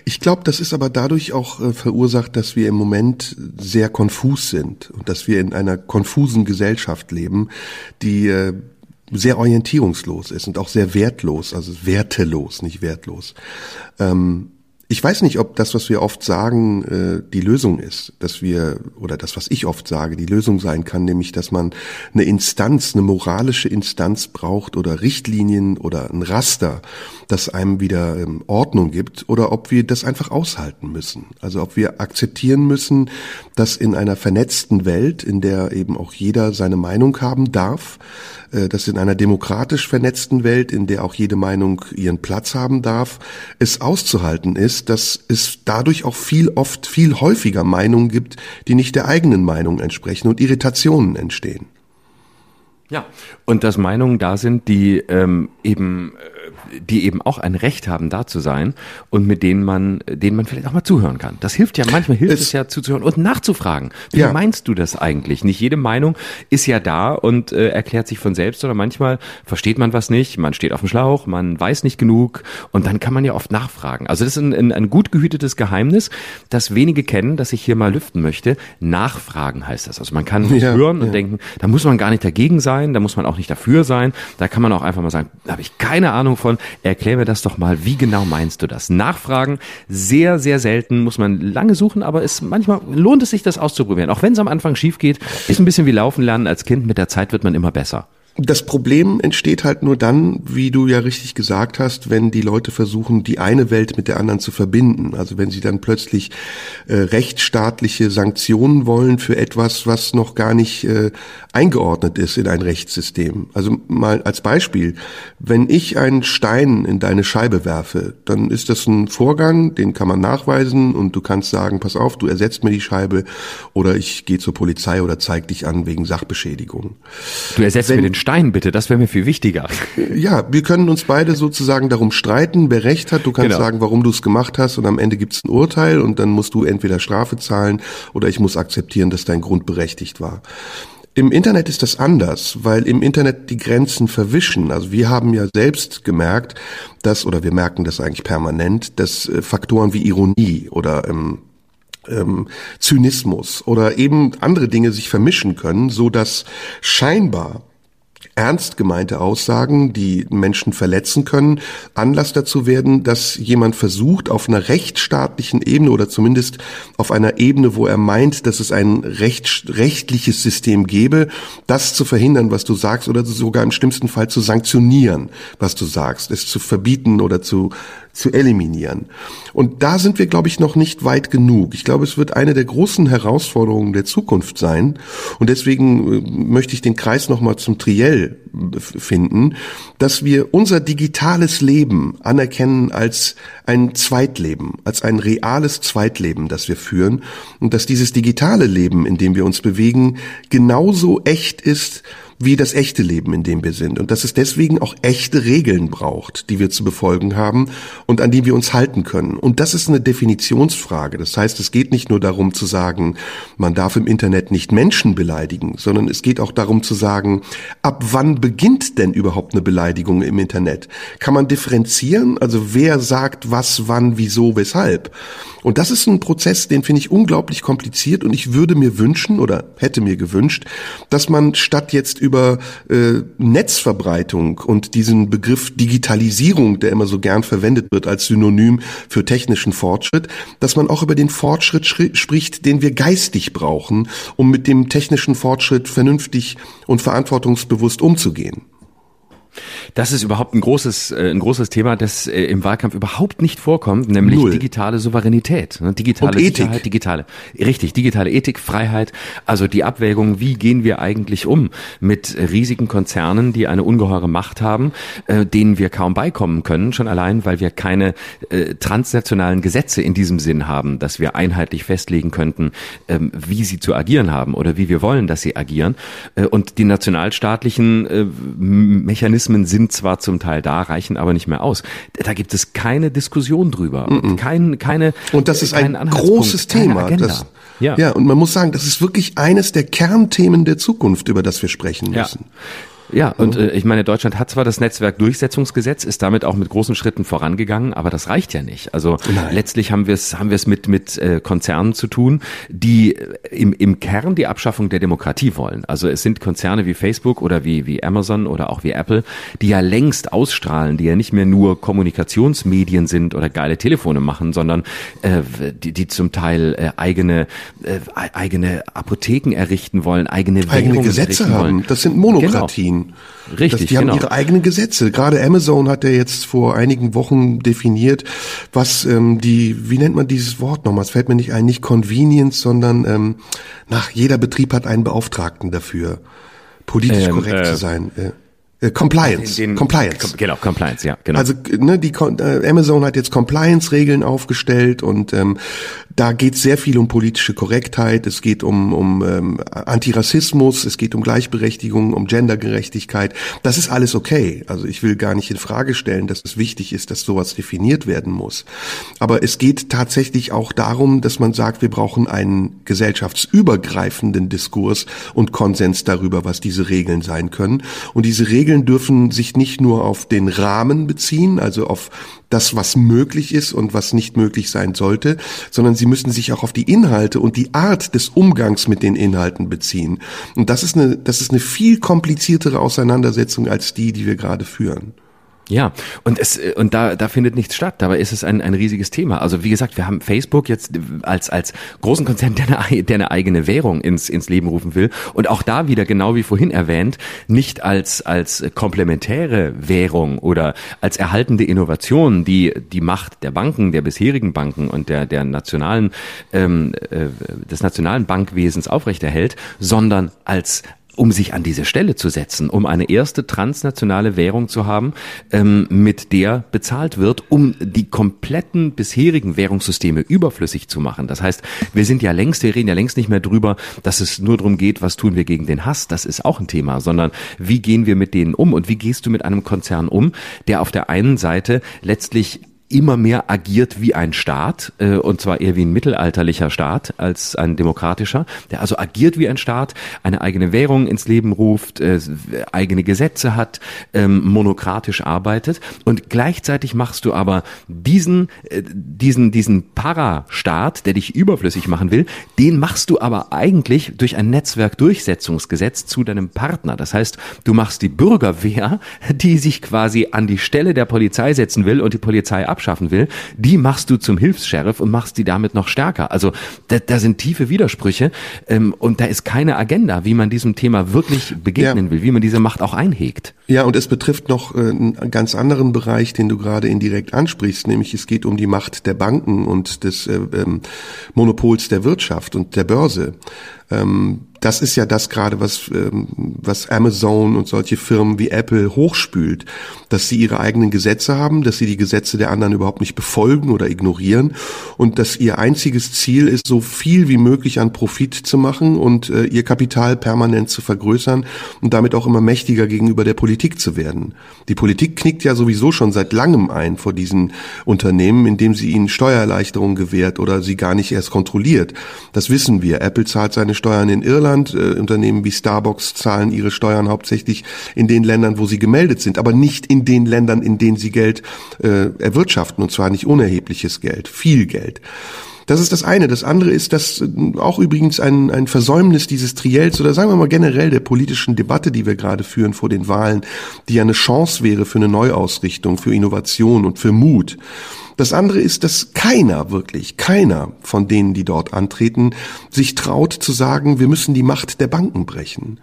Ich glaube, das ist aber dadurch auch äh, verursacht, dass wir im Moment sehr konfus sind und dass wir in einer konfusen Gesellschaft leben, die äh, sehr orientierungslos ist und auch sehr wertlos, also wertelos, nicht wertlos. Ähm, ich weiß nicht, ob das, was wir oft sagen, äh, die Lösung ist, dass wir, oder das, was ich oft sage, die Lösung sein kann, nämlich, dass man eine Instanz, eine moralische Instanz braucht oder Richtlinien oder ein Raster, das einem wieder ähm, Ordnung gibt, oder ob wir das einfach aushalten müssen. Also ob wir akzeptieren müssen, dass in einer vernetzten Welt, in der eben auch jeder seine Meinung haben darf, äh, dass in einer demokratisch vernetzten Welt, in der auch jede Meinung ihren Platz haben darf, es auszuhalten ist, dass es dadurch auch viel oft viel häufiger Meinungen gibt, die nicht der eigenen Meinung entsprechen und Irritationen entstehen. Ja, und dass Meinungen da sind, die ähm, eben äh, die eben auch ein Recht haben, da zu sein und mit denen man, denen man vielleicht auch mal zuhören kann. Das hilft ja, manchmal hilft es, es ja zuzuhören und nachzufragen. Wie ja. meinst du das eigentlich? Nicht jede Meinung ist ja da und äh, erklärt sich von selbst, sondern manchmal versteht man was nicht, man steht auf dem Schlauch, man weiß nicht genug und dann kann man ja oft nachfragen. Also das ist ein, ein, ein gut gehütetes Geheimnis, das wenige kennen, das ich hier mal lüften möchte. Nachfragen heißt das. Also man kann ja, hören und ja. denken, da muss man gar nicht dagegen sein, da muss man auch nicht dafür sein, da kann man auch einfach mal sagen, da habe ich keine Ahnung von, Erklär mir das doch mal, wie genau meinst du das? Nachfragen, sehr, sehr selten, muss man lange suchen, aber es manchmal lohnt es sich, das auszuprobieren. Auch wenn es am Anfang schief geht, ist ein bisschen wie Laufen lernen als Kind, mit der Zeit wird man immer besser. Das Problem entsteht halt nur dann, wie du ja richtig gesagt hast, wenn die Leute versuchen, die eine Welt mit der anderen zu verbinden. Also wenn sie dann plötzlich äh, rechtsstaatliche Sanktionen wollen für etwas, was noch gar nicht äh, eingeordnet ist in ein Rechtssystem. Also mal als Beispiel, wenn ich einen Stein in deine Scheibe werfe, dann ist das ein Vorgang, den kann man nachweisen und du kannst sagen, pass auf, du ersetzt mir die Scheibe oder ich gehe zur Polizei oder zeig dich an wegen Sachbeschädigung. Du ersetzt wenn, mir den Stein bitte, das wäre mir viel wichtiger. Ja, wir können uns beide sozusagen darum streiten, wer recht hat. Du kannst genau. sagen, warum du es gemacht hast und am Ende gibt es ein Urteil und dann musst du entweder Strafe zahlen oder ich muss akzeptieren, dass dein Grund berechtigt war. Im Internet ist das anders, weil im Internet die Grenzen verwischen. Also wir haben ja selbst gemerkt, dass, oder wir merken das eigentlich permanent, dass äh, Faktoren wie Ironie oder ähm, ähm, Zynismus oder eben andere Dinge sich vermischen können, so dass scheinbar ernst gemeinte Aussagen, die Menschen verletzen können, Anlass dazu werden, dass jemand versucht, auf einer rechtsstaatlichen Ebene oder zumindest auf einer Ebene, wo er meint, dass es ein recht, rechtliches System gäbe, das zu verhindern, was du sagst, oder sogar im schlimmsten Fall zu sanktionieren, was du sagst, es zu verbieten oder zu zu eliminieren. Und da sind wir, glaube ich, noch nicht weit genug. Ich glaube, es wird eine der großen Herausforderungen der Zukunft sein. Und deswegen äh, möchte ich den Kreis nochmal zum Triell finden, dass wir unser digitales Leben anerkennen als ein Zweitleben, als ein reales Zweitleben, das wir führen. Und dass dieses digitale Leben, in dem wir uns bewegen, genauso echt ist wie das echte Leben, in dem wir sind. Und dass es deswegen auch echte Regeln braucht, die wir zu befolgen haben und an die wir uns halten können. Und das ist eine Definitionsfrage. Das heißt, es geht nicht nur darum zu sagen, man darf im Internet nicht Menschen beleidigen, sondern es geht auch darum zu sagen, ab wann beginnt denn überhaupt eine Beleidigung im Internet? Kann man differenzieren? Also wer sagt was, wann, wieso, weshalb? Und das ist ein Prozess, den finde ich unglaublich kompliziert und ich würde mir wünschen oder hätte mir gewünscht, dass man statt jetzt über über äh, Netzverbreitung und diesen Begriff Digitalisierung, der immer so gern verwendet wird als Synonym für technischen Fortschritt, dass man auch über den Fortschritt spricht, den wir geistig brauchen, um mit dem technischen Fortschritt vernünftig und verantwortungsbewusst umzugehen. Das ist überhaupt ein großes, äh, ein großes Thema, das äh, im Wahlkampf überhaupt nicht vorkommt, nämlich Null. digitale Souveränität, ne? digitale Und Sicherheit, Ethik. digitale, richtig, digitale Ethik, Freiheit, also die Abwägung, wie gehen wir eigentlich um mit riesigen Konzernen, die eine ungeheure Macht haben, äh, denen wir kaum beikommen können, schon allein, weil wir keine transnationalen Gesetze in diesem Sinn haben, dass wir einheitlich festlegen könnten, ähm, wie sie zu agieren haben oder wie wir wollen, dass sie agieren. Und die nationalstaatlichen Mechanismen Mechanismen sind zwar zum Teil da, reichen aber nicht mehr aus. Da gibt es keine Diskussion drüber. Mm -mm. Kein, keine, und das ist ein großes Thema. Das, ja. ja, und man muss sagen, das ist wirklich eines der Kernthemen der Zukunft, über das wir sprechen müssen. Ja. Ja, und äh, ich meine, Deutschland hat zwar das Netzwerkdurchsetzungsgesetz, ist damit auch mit großen Schritten vorangegangen, aber das reicht ja nicht. Also Nein. letztlich haben wir es haben wir es mit mit äh, Konzernen zu tun, die äh, im im Kern die Abschaffung der Demokratie wollen. Also es sind Konzerne wie Facebook oder wie wie Amazon oder auch wie Apple, die ja längst ausstrahlen, die ja nicht mehr nur Kommunikationsmedien sind oder geile Telefone machen, sondern äh, die die zum Teil äh, eigene äh, eigene Apotheken errichten wollen, eigene eigene Gesetze haben. Wollen. Das sind Monokratien. Genau. Richtig, das, die genau. haben ihre eigenen Gesetze. Gerade Amazon hat ja jetzt vor einigen Wochen definiert, was ähm, die, wie nennt man dieses Wort nochmal? Es fällt mir nicht ein, nicht Convenience, sondern ähm, nach jeder Betrieb hat einen Beauftragten dafür, politisch ähm, korrekt äh, zu sein. Äh. Äh, Compliance. Den, den, Compliance. Genau, Compliance, ja, genau. Also ne, die äh, Amazon hat jetzt Compliance-Regeln aufgestellt und ähm, da geht sehr viel um politische Korrektheit, es geht um, um ähm, Antirassismus, es geht um Gleichberechtigung, um Gendergerechtigkeit. Das ist alles okay. Also ich will gar nicht in Frage stellen, dass es wichtig ist, dass sowas definiert werden muss. Aber es geht tatsächlich auch darum, dass man sagt, wir brauchen einen gesellschaftsübergreifenden Diskurs und Konsens darüber, was diese Regeln sein können. Und diese Regeln dürfen sich nicht nur auf den Rahmen beziehen, also auf das, was möglich ist und was nicht möglich sein sollte, sondern sie müssen sich auch auf die Inhalte und die Art des Umgangs mit den Inhalten beziehen. Und das ist eine, das ist eine viel kompliziertere Auseinandersetzung als die, die wir gerade führen. Ja, und es und da da findet nichts statt. Dabei ist es ein ein riesiges Thema. Also wie gesagt, wir haben Facebook jetzt als als großen Konzern, der eine, der eine eigene Währung ins ins Leben rufen will und auch da wieder genau wie vorhin erwähnt, nicht als als komplementäre Währung oder als erhaltende Innovation, die die Macht der Banken, der bisherigen Banken und der der nationalen ähm, äh, des nationalen Bankwesens aufrechterhält, sondern als um sich an diese Stelle zu setzen, um eine erste transnationale Währung zu haben, ähm, mit der bezahlt wird, um die kompletten bisherigen Währungssysteme überflüssig zu machen. Das heißt, wir sind ja längst, wir reden ja längst nicht mehr drüber, dass es nur darum geht, was tun wir gegen den Hass, das ist auch ein Thema, sondern wie gehen wir mit denen um und wie gehst du mit einem Konzern um, der auf der einen Seite letztlich immer mehr agiert wie ein Staat, äh, und zwar eher wie ein mittelalterlicher Staat als ein demokratischer, der also agiert wie ein Staat, eine eigene Währung ins Leben ruft, äh, eigene Gesetze hat, ähm, monokratisch arbeitet und gleichzeitig machst du aber diesen, äh, diesen, diesen Parastaat, der dich überflüssig machen will, den machst du aber eigentlich durch ein Netzwerkdurchsetzungsgesetz zu deinem Partner. Das heißt, du machst die Bürgerwehr, die sich quasi an die Stelle der Polizei setzen will und die Polizei abschaltet abschaffen will, die machst du zum Hilfs-Sheriff und machst die damit noch stärker. Also da, da sind tiefe Widersprüche ähm, und da ist keine Agenda, wie man diesem Thema wirklich begegnen ja. will, wie man diese Macht auch einhegt. Ja, und es betrifft noch äh, einen ganz anderen Bereich, den du gerade indirekt ansprichst, nämlich es geht um die Macht der Banken und des äh, ähm, Monopols der Wirtschaft und der Börse. Ähm, das ist ja das gerade, was, ähm, was Amazon und solche Firmen wie Apple hochspült, dass sie ihre eigenen Gesetze haben, dass sie die Gesetze der anderen überhaupt nicht befolgen oder ignorieren und dass ihr einziges Ziel ist, so viel wie möglich an Profit zu machen und äh, ihr Kapital permanent zu vergrößern und damit auch immer mächtiger gegenüber der Politik zu werden. Die Politik knickt ja sowieso schon seit langem ein vor diesen Unternehmen, indem sie ihnen Steuererleichterungen gewährt oder sie gar nicht erst kontrolliert. Das wissen wir. Apple zahlt seine Steuern in Irland. Äh, Unternehmen wie Starbucks zahlen ihre Steuern hauptsächlich in den Ländern, wo sie gemeldet sind, aber nicht in den Ländern, in denen sie Geld äh, erwirtschaften. Und zwar nicht unerhebliches Geld, viel Geld. Das ist das eine. Das andere ist, dass äh, auch übrigens ein, ein Versäumnis dieses Triels oder sagen wir mal generell der politischen Debatte, die wir gerade führen vor den Wahlen, die ja eine Chance wäre für eine Neuausrichtung, für Innovation und für Mut. Das andere ist, dass keiner, wirklich keiner von denen, die dort antreten, sich traut zu sagen, wir müssen die Macht der Banken brechen.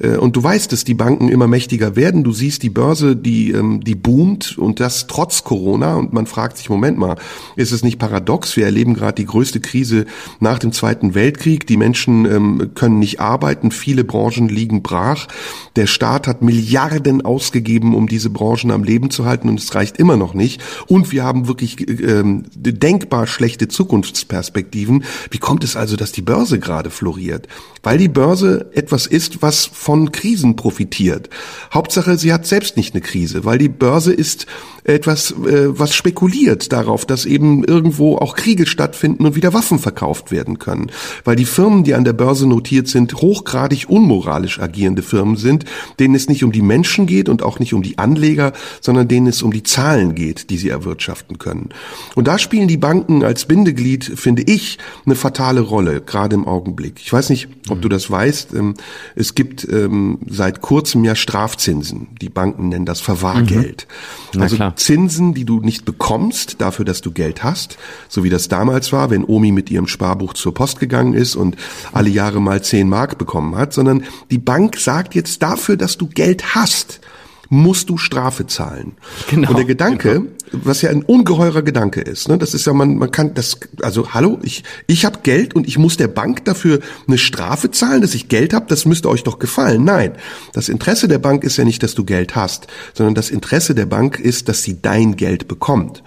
Äh, und du weißt, dass die Banken immer mächtiger werden. Du siehst die Börse, die, ähm, die boomt und das trotz Corona. Und man fragt sich, Moment mal, ist es nicht paradox? Wir erleben gerade die größte Krise nach dem Zweiten Weltkrieg. Die Menschen ähm, können nicht arbeiten. Viele Branchen liegen brach. Der Staat hat Milliarden ausgegeben, um diese Branchen am Leben zu halten. Und es reicht immer noch nicht. Und wir haben wirklich ähm, denkbar schlechte Zukunftsperspektiven. Wie kommt es also, dass die Börse gerade floriert? Weil die Börse etwas ist, was von Krisen profitiert. Hauptsache, sie hat selbst nicht eine Krise, weil die Börse ist etwas, äh, was spekuliert darauf, dass eben irgendwo auch Kriege stattfinden und wieder Waffen verkauft werden können. Weil die Firmen, die an der Börse notiert sind, hochgradig unmoralisch agierende Firmen sind, denen es nicht um die Menschen geht und auch nicht um die Anleger, sondern denen es um die Zahlen geht, die sie erwirtschaften können. Und da spielen die Banken als Bindeglied, finde ich, eine fatale Rolle, gerade im Augenblick. Ich weiß nicht, ob mhm. du das weißt. Ähm, es gibt ähm, seit kurzem ja Strafzinsen. Die Banken nennen das Verwahrgeld. Mhm. Also klar. Zinsen, die du nicht bekommst dafür, dass du Geld hast, so wie das damals war, wenn Omi mit ihrem Sparbuch zur Post gegangen ist und alle Jahre mal zehn Mark bekommen hat, sondern die Bank sagt jetzt dafür, dass du Geld hast, musst du Strafe zahlen. Genau, und der Gedanke, genau. Was ja ein ungeheurer Gedanke ist, ne, das ist ja man man kann das also hallo, ich ich habe Geld und ich muss der Bank dafür eine Strafe zahlen, dass ich Geld habe, das müsste euch doch gefallen. Nein, das Interesse der Bank ist ja nicht, dass du Geld hast, sondern das Interesse der Bank ist, dass sie dein Geld bekommt.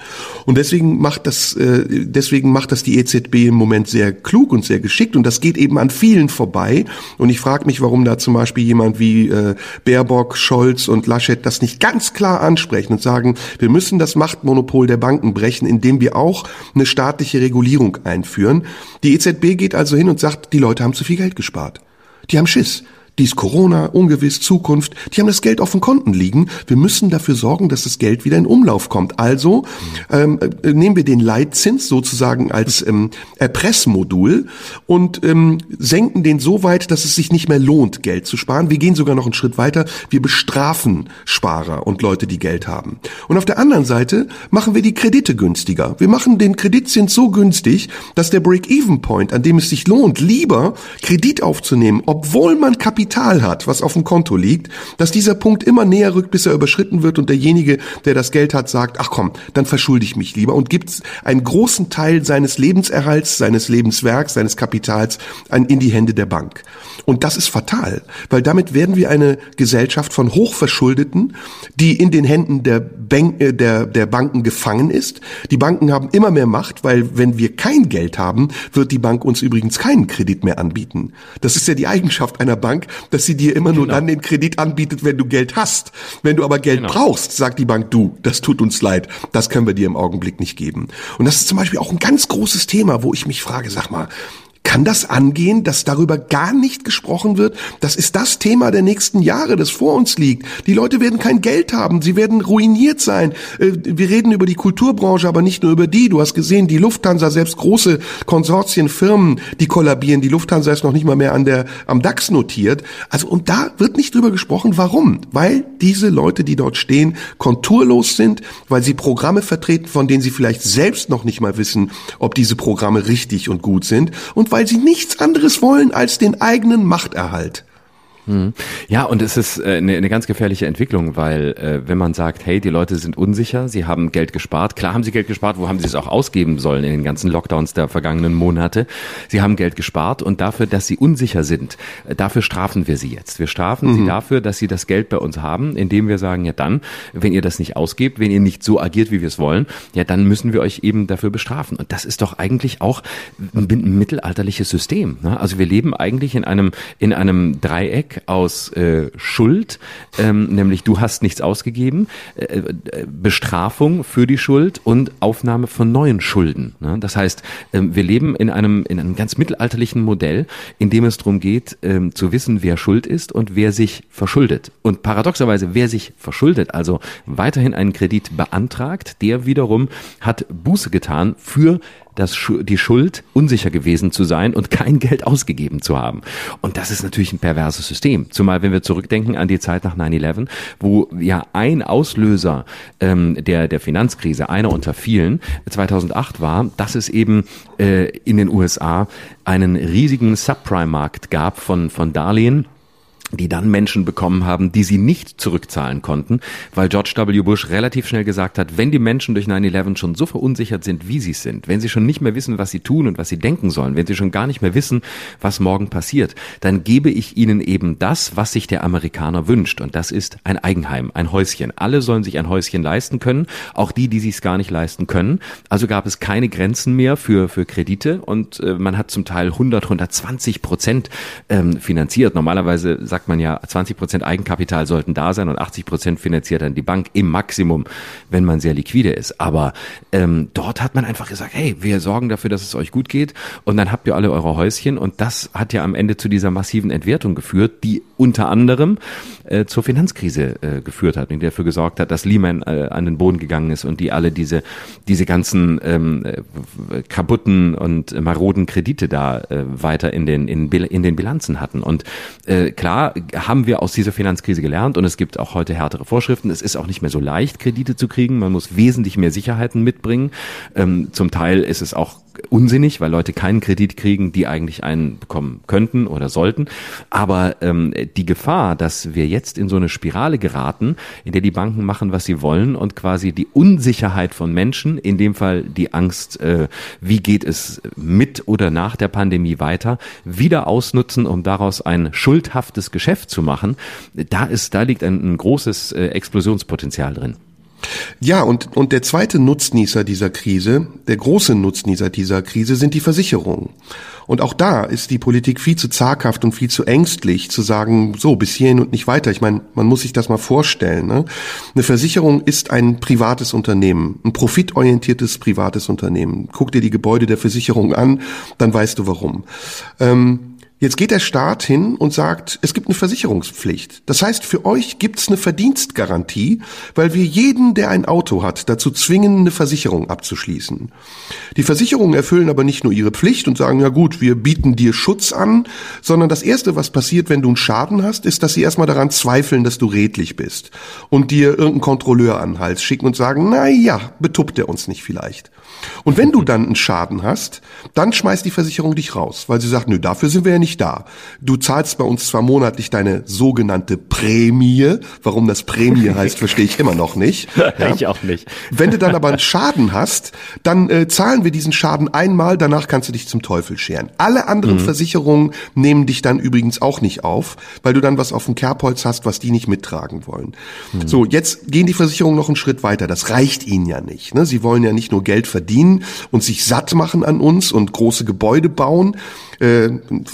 Und deswegen macht das äh, deswegen macht das die EZB im Moment sehr klug und sehr geschickt und das geht eben an vielen vorbei und ich frage mich, warum da zum Beispiel jemand wie äh, Baerbock, Scholz und Laschet das nicht ganz klar ansprechen und sagen, wir müssen das Machtmonopol der Banken brechen, indem wir auch eine staatliche Regulierung einführen. Die EZB geht also hin und sagt, die Leute haben zu viel Geld gespart. Die haben Schiss. Dies Corona, ungewiss, Zukunft, die haben das Geld auf den Konten liegen. Wir müssen dafür sorgen, dass das Geld wieder in Umlauf kommt. Also ähm, äh, nehmen wir den Leitzins sozusagen als ähm, Erpressmodul und ähm, senken den so weit, dass es sich nicht mehr lohnt, Geld zu sparen. Wir gehen sogar noch einen Schritt weiter. Wir bestrafen Sparer und Leute, die Geld haben. Und auf der anderen Seite machen wir die Kredite günstiger. Wir machen den Kreditzins so günstig, dass der Break-Even-Point, an dem es sich lohnt, lieber Kredit aufzunehmen, obwohl man Kapital Kapital hat, was auf dem Konto liegt, dass dieser Punkt immer näher rückt, bis er überschritten wird und derjenige, der das Geld hat, sagt, ach komm, dann verschulde ich mich lieber und gibt einen großen Teil seines Lebenserhalts, seines Lebenswerks, seines Kapitals in die Hände der Bank. Und das ist fatal, weil damit werden wir eine Gesellschaft von Hochverschuldeten, die in den Händen der, Bank, äh, der, der Banken gefangen ist. Die Banken haben immer mehr Macht, weil wenn wir kein Geld haben, wird die Bank uns übrigens keinen Kredit mehr anbieten. Das ist ja die Eigenschaft einer Bank, dass sie dir immer nur genau. dann den Kredit anbietet, wenn du Geld hast. Wenn du aber Geld genau. brauchst, sagt die Bank, du, das tut uns leid, das können wir dir im Augenblick nicht geben. Und das ist zum Beispiel auch ein ganz großes Thema, wo ich mich frage, sag mal, kann das angehen, dass darüber gar nicht gesprochen wird? Das ist das Thema der nächsten Jahre, das vor uns liegt. Die Leute werden kein Geld haben, sie werden ruiniert sein. Äh, wir reden über die Kulturbranche, aber nicht nur über die. Du hast gesehen, die Lufthansa, selbst große Konsortienfirmen, die kollabieren. Die Lufthansa ist noch nicht mal mehr an der, am DAX notiert. Also, und da wird nicht drüber gesprochen. Warum? Weil diese Leute, die dort stehen, konturlos sind, weil sie Programme vertreten, von denen sie vielleicht selbst noch nicht mal wissen, ob diese Programme richtig und gut sind und weil sie nichts anderes wollen als den eigenen Machterhalt. Hm. Ja, und es ist äh, eine, eine ganz gefährliche Entwicklung, weil äh, wenn man sagt, hey, die Leute sind unsicher, sie haben Geld gespart, klar haben sie Geld gespart, wo haben sie es auch ausgeben sollen in den ganzen Lockdowns der vergangenen Monate? Sie haben Geld gespart und dafür, dass sie unsicher sind, äh, dafür strafen wir sie jetzt. Wir strafen mhm. sie dafür, dass sie das Geld bei uns haben, indem wir sagen, ja dann, wenn ihr das nicht ausgebt, wenn ihr nicht so agiert, wie wir es wollen, ja dann müssen wir euch eben dafür bestrafen. Und das ist doch eigentlich auch ein, ein mittelalterliches System. Ne? Also wir leben eigentlich in einem in einem Dreieck aus äh, Schuld, ähm, nämlich du hast nichts ausgegeben, äh, äh, Bestrafung für die Schuld und Aufnahme von neuen Schulden. Ne? Das heißt, ähm, wir leben in einem, in einem ganz mittelalterlichen Modell, in dem es darum geht, ähm, zu wissen, wer schuld ist und wer sich verschuldet. Und paradoxerweise, wer sich verschuldet, also weiterhin einen Kredit beantragt, der wiederum hat Buße getan für das, die Schuld, unsicher gewesen zu sein und kein Geld ausgegeben zu haben. Und das ist natürlich ein perverses System. Zumal, wenn wir zurückdenken an die Zeit nach 9-11, wo ja ein Auslöser ähm, der, der Finanzkrise, einer unter vielen, 2008 war, dass es eben äh, in den USA einen riesigen Subprime-Markt gab von, von Darlehen, die dann Menschen bekommen haben, die sie nicht zurückzahlen konnten, weil George W. Bush relativ schnell gesagt hat, wenn die Menschen durch 9-11 schon so verunsichert sind, wie sie sind, wenn sie schon nicht mehr wissen, was sie tun und was sie denken sollen, wenn sie schon gar nicht mehr wissen, was morgen passiert, dann gebe ich ihnen eben das, was sich der Amerikaner wünscht. Und das ist ein Eigenheim, ein Häuschen. Alle sollen sich ein Häuschen leisten können, auch die, die sich es gar nicht leisten können. Also gab es keine Grenzen mehr für, für Kredite und äh, man hat zum Teil 100, 120 Prozent ähm, finanziert. Normalerweise sagt sagt man ja, 20 Prozent Eigenkapital sollten da sein und 80 Prozent finanziert dann die Bank im Maximum, wenn man sehr liquide ist. Aber ähm, dort hat man einfach gesagt, hey, wir sorgen dafür, dass es euch gut geht und dann habt ihr alle eure Häuschen und das hat ja am Ende zu dieser massiven Entwertung geführt, die unter anderem äh, zur Finanzkrise äh, geführt hat und die dafür gesorgt hat, dass Lehman äh, an den Boden gegangen ist und die alle diese diese ganzen ähm, äh, kaputten und maroden Kredite da äh, weiter in den in, in den Bilanzen hatten und äh, klar haben wir aus dieser Finanzkrise gelernt und es gibt auch heute härtere Vorschriften. Es ist auch nicht mehr so leicht Kredite zu kriegen. Man muss wesentlich mehr Sicherheiten mitbringen. Ähm, zum Teil ist es auch unsinnig, weil Leute keinen Kredit kriegen, die eigentlich einen bekommen könnten oder sollten. Aber ähm, die Gefahr, dass wir jetzt in so eine Spirale geraten, in der die Banken machen, was sie wollen und quasi die Unsicherheit von Menschen, in dem Fall die Angst, äh, wie geht es mit oder nach der Pandemie weiter, wieder ausnutzen, um daraus ein schuldhaftes Geschäft zu machen, da ist, da liegt ein, ein großes äh, Explosionspotenzial drin. Ja, und, und der zweite Nutznießer dieser Krise, der große Nutznießer dieser Krise sind die Versicherungen. Und auch da ist die Politik viel zu zaghaft und viel zu ängstlich zu sagen, so, bis hierhin und nicht weiter. Ich meine, man muss sich das mal vorstellen. Ne? Eine Versicherung ist ein privates Unternehmen, ein profitorientiertes privates Unternehmen. Guck dir die Gebäude der Versicherung an, dann weißt du warum. Ähm, Jetzt geht der Staat hin und sagt, es gibt eine Versicherungspflicht. Das heißt, für euch gibt es eine Verdienstgarantie, weil wir jeden, der ein Auto hat, dazu zwingen, eine Versicherung abzuschließen. Die Versicherungen erfüllen aber nicht nur ihre Pflicht und sagen, ja gut, wir bieten dir Schutz an, sondern das Erste, was passiert, wenn du einen Schaden hast, ist, dass sie erstmal daran zweifeln, dass du redlich bist und dir irgendeinen Kontrolleur an den Hals schicken und sagen, na ja, betuppt er uns nicht vielleicht. Und wenn du dann einen Schaden hast, dann schmeißt die Versicherung dich raus, weil sie sagt, nö, dafür sind wir ja nicht da. Du zahlst bei uns zwar monatlich deine sogenannte Prämie. Warum das Prämie heißt, verstehe ich immer noch nicht. Ja. Ich auch nicht. Wenn du dann aber einen Schaden hast, dann äh, zahlen wir diesen Schaden einmal, danach kannst du dich zum Teufel scheren. Alle anderen mhm. Versicherungen nehmen dich dann übrigens auch nicht auf, weil du dann was auf dem Kerbholz hast, was die nicht mittragen wollen. Mhm. So, jetzt gehen die Versicherungen noch einen Schritt weiter. Das reicht ihnen ja nicht. Ne? Sie wollen ja nicht nur Geld verdienen, verdienen und sich satt machen an uns und große Gebäude bauen. Äh,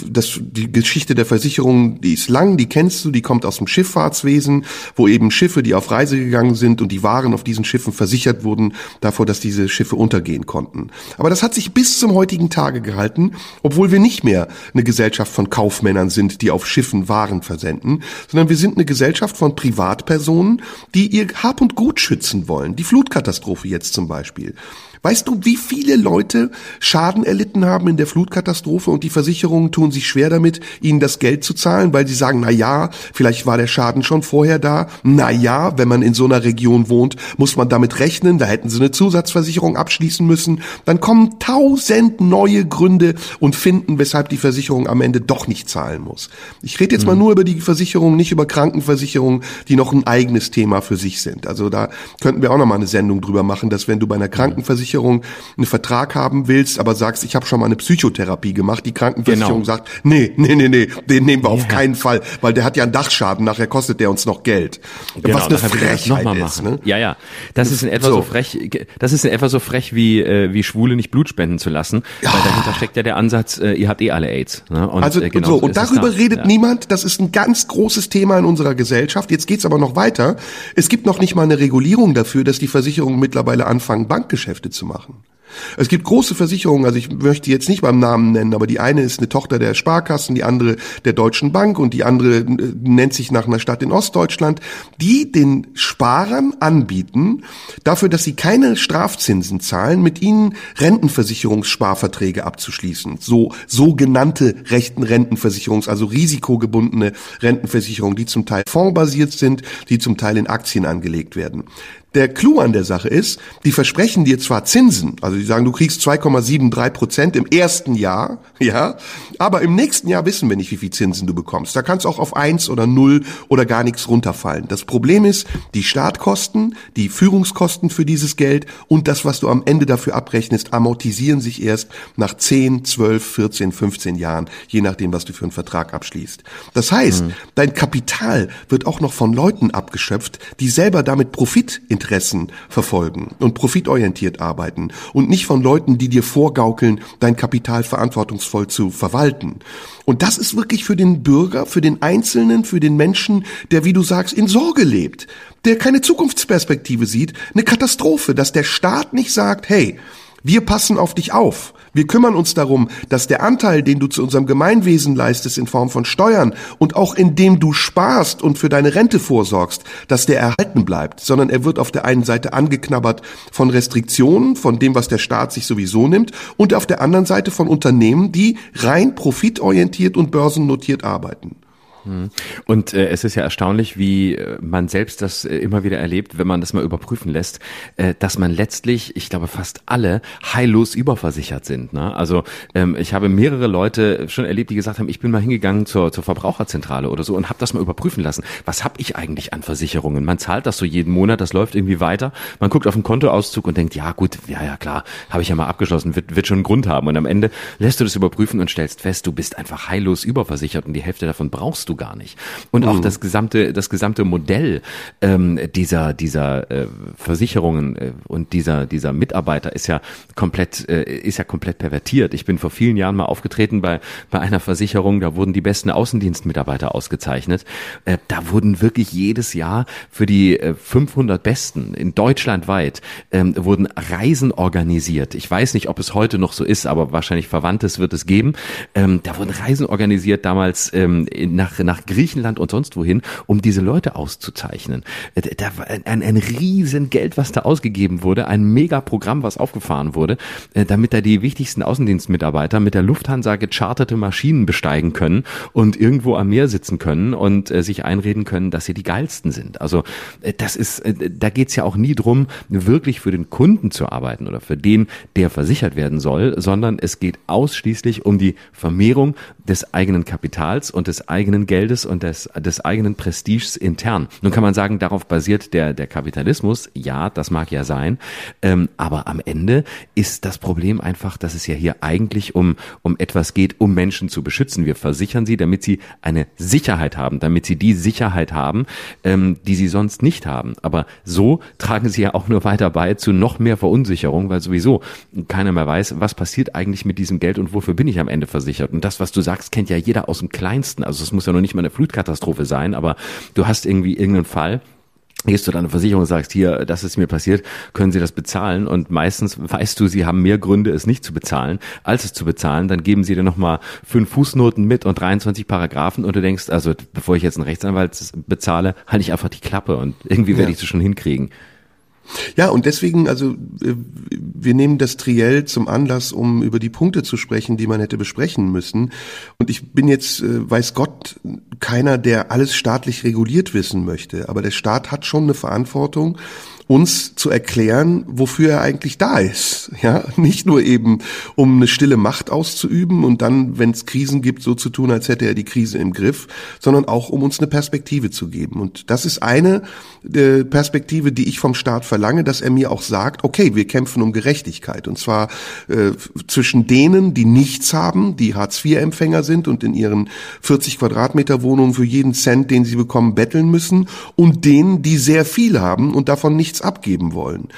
das, die Geschichte der Versicherung, die ist lang, die kennst du, die kommt aus dem Schifffahrtswesen, wo eben Schiffe, die auf Reise gegangen sind und die Waren auf diesen Schiffen versichert wurden davor, dass diese Schiffe untergehen konnten. Aber das hat sich bis zum heutigen Tage gehalten, obwohl wir nicht mehr eine Gesellschaft von Kaufmännern sind, die auf Schiffen Waren versenden, sondern wir sind eine Gesellschaft von Privatpersonen, die ihr Hab und Gut schützen wollen. Die Flutkatastrophe jetzt zum Beispiel. Weißt du, wie viele Leute Schaden erlitten haben in der Flutkatastrophe und die Versicherungen tun sich schwer damit, ihnen das Geld zu zahlen, weil sie sagen, na ja, vielleicht war der Schaden schon vorher da. Na ja, wenn man in so einer Region wohnt, muss man damit rechnen, da hätten sie eine Zusatzversicherung abschließen müssen. Dann kommen tausend neue Gründe und finden, weshalb die Versicherung am Ende doch nicht zahlen muss. Ich rede jetzt mhm. mal nur über die Versicherung, nicht über Krankenversicherungen, die noch ein eigenes Thema für sich sind. Also da könnten wir auch noch mal eine Sendung drüber machen, dass wenn du bei einer Krankenversicherung Krankenversicherung einen Vertrag haben willst, aber sagst, ich habe schon mal eine Psychotherapie gemacht, die Krankenversicherung genau. sagt, nee, nee, nee, nee, den nehmen wir auf keinen Fall, weil der hat ja einen Dachschaden, nachher kostet der uns noch Geld. Genau, Was eine Frechheit noch ist. Ne? Ja, ja, das ist in etwa so. so. frech, das ist in etwa so frech wie äh, wie Schwule nicht Blut spenden zu lassen, ja. weil dahinter steckt ja der Ansatz, äh, ihr habt eh alle AIDS. Ne? Und, also äh, genau so und darüber da. redet ja. niemand. Das ist ein ganz großes Thema in unserer Gesellschaft. Jetzt geht's aber noch weiter. Es gibt noch nicht mal eine Regulierung dafür, dass die Versicherungen mittlerweile anfangen, Bankgeschäfte zu machen. Es gibt große Versicherungen, also ich möchte jetzt nicht beim Namen nennen, aber die eine ist eine Tochter der Sparkassen, die andere der Deutschen Bank und die andere äh, nennt sich nach einer Stadt in Ostdeutschland, die den Sparern anbieten, dafür, dass sie keine Strafzinsen zahlen, mit ihnen Rentenversicherungssparverträge abzuschließen. So sogenannte rechten Rentenversicherungs, also risikogebundene Rentenversicherungen, die zum Teil fondsbasiert sind, die zum Teil in Aktien angelegt werden. Der Clou an der Sache ist, die versprechen dir zwar Zinsen, also die sagen, du kriegst 2,73 Prozent im ersten Jahr, ja, aber im nächsten Jahr wissen wir nicht, wie viel Zinsen du bekommst. Da kannst auch auf eins oder null oder gar nichts runterfallen. Das Problem ist, die Startkosten, die Führungskosten für dieses Geld und das, was du am Ende dafür abrechnest, amortisieren sich erst nach 10, 12, 14, 15 Jahren, je nachdem, was du für einen Vertrag abschließt. Das heißt, mhm. dein Kapital wird auch noch von Leuten abgeschöpft, die selber damit Profit in Profitinteressen verfolgen und profitorientiert arbeiten und nicht von Leuten, die dir vorgaukeln, dein Kapital verantwortungsvoll zu verwalten. Und das ist wirklich für den Bürger, für den Einzelnen, für den Menschen, der, wie du sagst, in Sorge lebt, der keine Zukunftsperspektive sieht, eine Katastrophe, dass der Staat nicht sagt, hey, wir passen auf dich auf. Wir kümmern uns darum, dass der Anteil, den du zu unserem Gemeinwesen leistest in Form von Steuern und auch indem du sparst und für deine Rente vorsorgst, dass der erhalten bleibt, sondern er wird auf der einen Seite angeknabbert von Restriktionen, von dem, was der Staat sich sowieso nimmt und auf der anderen Seite von Unternehmen, die rein profitorientiert und börsennotiert arbeiten. Hm. Und äh, es ist ja erstaunlich, wie äh, man selbst das äh, immer wieder erlebt, wenn man das mal überprüfen lässt, äh, dass man letztlich, ich glaube, fast alle heillos überversichert sind. Ne? Also ähm, ich habe mehrere Leute schon erlebt, die gesagt haben, ich bin mal hingegangen zur, zur Verbraucherzentrale oder so und habe das mal überprüfen lassen. Was habe ich eigentlich an Versicherungen? Man zahlt das so jeden Monat, das läuft irgendwie weiter. Man guckt auf den Kontoauszug und denkt, ja gut, ja ja klar, habe ich ja mal abgeschlossen, wird, wird schon einen Grund haben. Und am Ende lässt du das überprüfen und stellst fest, du bist einfach heillos überversichert und die Hälfte davon brauchst du gar nicht. Und auch mhm. das gesamte, das gesamte Modell ähm, dieser, dieser äh, Versicherungen äh, und dieser, dieser Mitarbeiter ist ja komplett, äh, ist ja komplett pervertiert. Ich bin vor vielen Jahren mal aufgetreten bei, bei einer Versicherung, da wurden die besten Außendienstmitarbeiter ausgezeichnet. Äh, da wurden wirklich jedes Jahr für die äh, 500 Besten in Deutschland weit ähm, wurden Reisen organisiert. Ich weiß nicht, ob es heute noch so ist, aber wahrscheinlich Verwandtes wird es geben. Ähm, da wurden Reisen organisiert damals ähm, nach nach Griechenland und sonst wohin, um diese Leute auszuzeichnen. Äh, da war ein, ein riesen was da ausgegeben wurde, ein Megaprogramm, was aufgefahren wurde, äh, damit da die wichtigsten Außendienstmitarbeiter mit der Lufthansa gecharterte Maschinen besteigen können und irgendwo am Meer sitzen können und äh, sich einreden können, dass sie die geilsten sind. Also das ist, da geht's ja auch nie drum, wirklich für den Kunden zu arbeiten oder für den, der versichert werden soll, sondern es geht ausschließlich um die Vermehrung des eigenen Kapitals und des eigenen Geldes und des, des eigenen Prestiges intern. Nun kann man sagen, darauf basiert der, der Kapitalismus. Ja, das mag ja sein. Ähm, aber am Ende ist das Problem einfach, dass es ja hier eigentlich um, um etwas geht, um Menschen zu beschützen. Wir versichern sie, damit sie eine Sicherheit haben, damit sie die Sicherheit haben, ähm, die sie sonst nicht haben. Aber so tragen sie ja auch nur weiter bei zu noch mehr Verunsicherung, weil sowieso keiner mehr weiß, was passiert eigentlich mit diesem Geld und wofür bin ich am Ende versichert. Und das, was du sagst, kennt ja jeder aus dem Kleinsten. Also es muss ja noch nicht mal eine Flutkatastrophe sein, aber du hast irgendwie irgendeinen Fall, gehst du dann eine Versicherung und sagst, hier, das ist mir passiert, können Sie das bezahlen? Und meistens weißt du, sie haben mehr Gründe, es nicht zu bezahlen, als es zu bezahlen. Dann geben sie dir nochmal fünf Fußnoten mit und 23 Paragraphen und du denkst, also bevor ich jetzt einen Rechtsanwalt bezahle, halte ich einfach die Klappe und irgendwie werde ja. ich das schon hinkriegen. Ja, und deswegen, also äh, wir nehmen das Triell zum Anlass, um über die Punkte zu sprechen, die man hätte besprechen müssen. Und ich bin jetzt, äh, weiß Gott, keiner, der alles staatlich reguliert wissen möchte. Aber der Staat hat schon eine Verantwortung uns zu erklären, wofür er eigentlich da ist. Ja, nicht nur eben, um eine stille Macht auszuüben und dann, wenn es Krisen gibt, so zu tun, als hätte er die Krise im Griff, sondern auch, um uns eine Perspektive zu geben. Und das ist eine äh, Perspektive, die ich vom Staat verlange, dass er mir auch sagt, okay, wir kämpfen um Gerechtigkeit. Und zwar äh, zwischen denen, die nichts haben, die Hartz-IV-Empfänger sind und in ihren 40 Quadratmeter Wohnungen für jeden Cent, den sie bekommen, betteln müssen, und denen, die sehr viel haben und davon nichts abgeben wollen.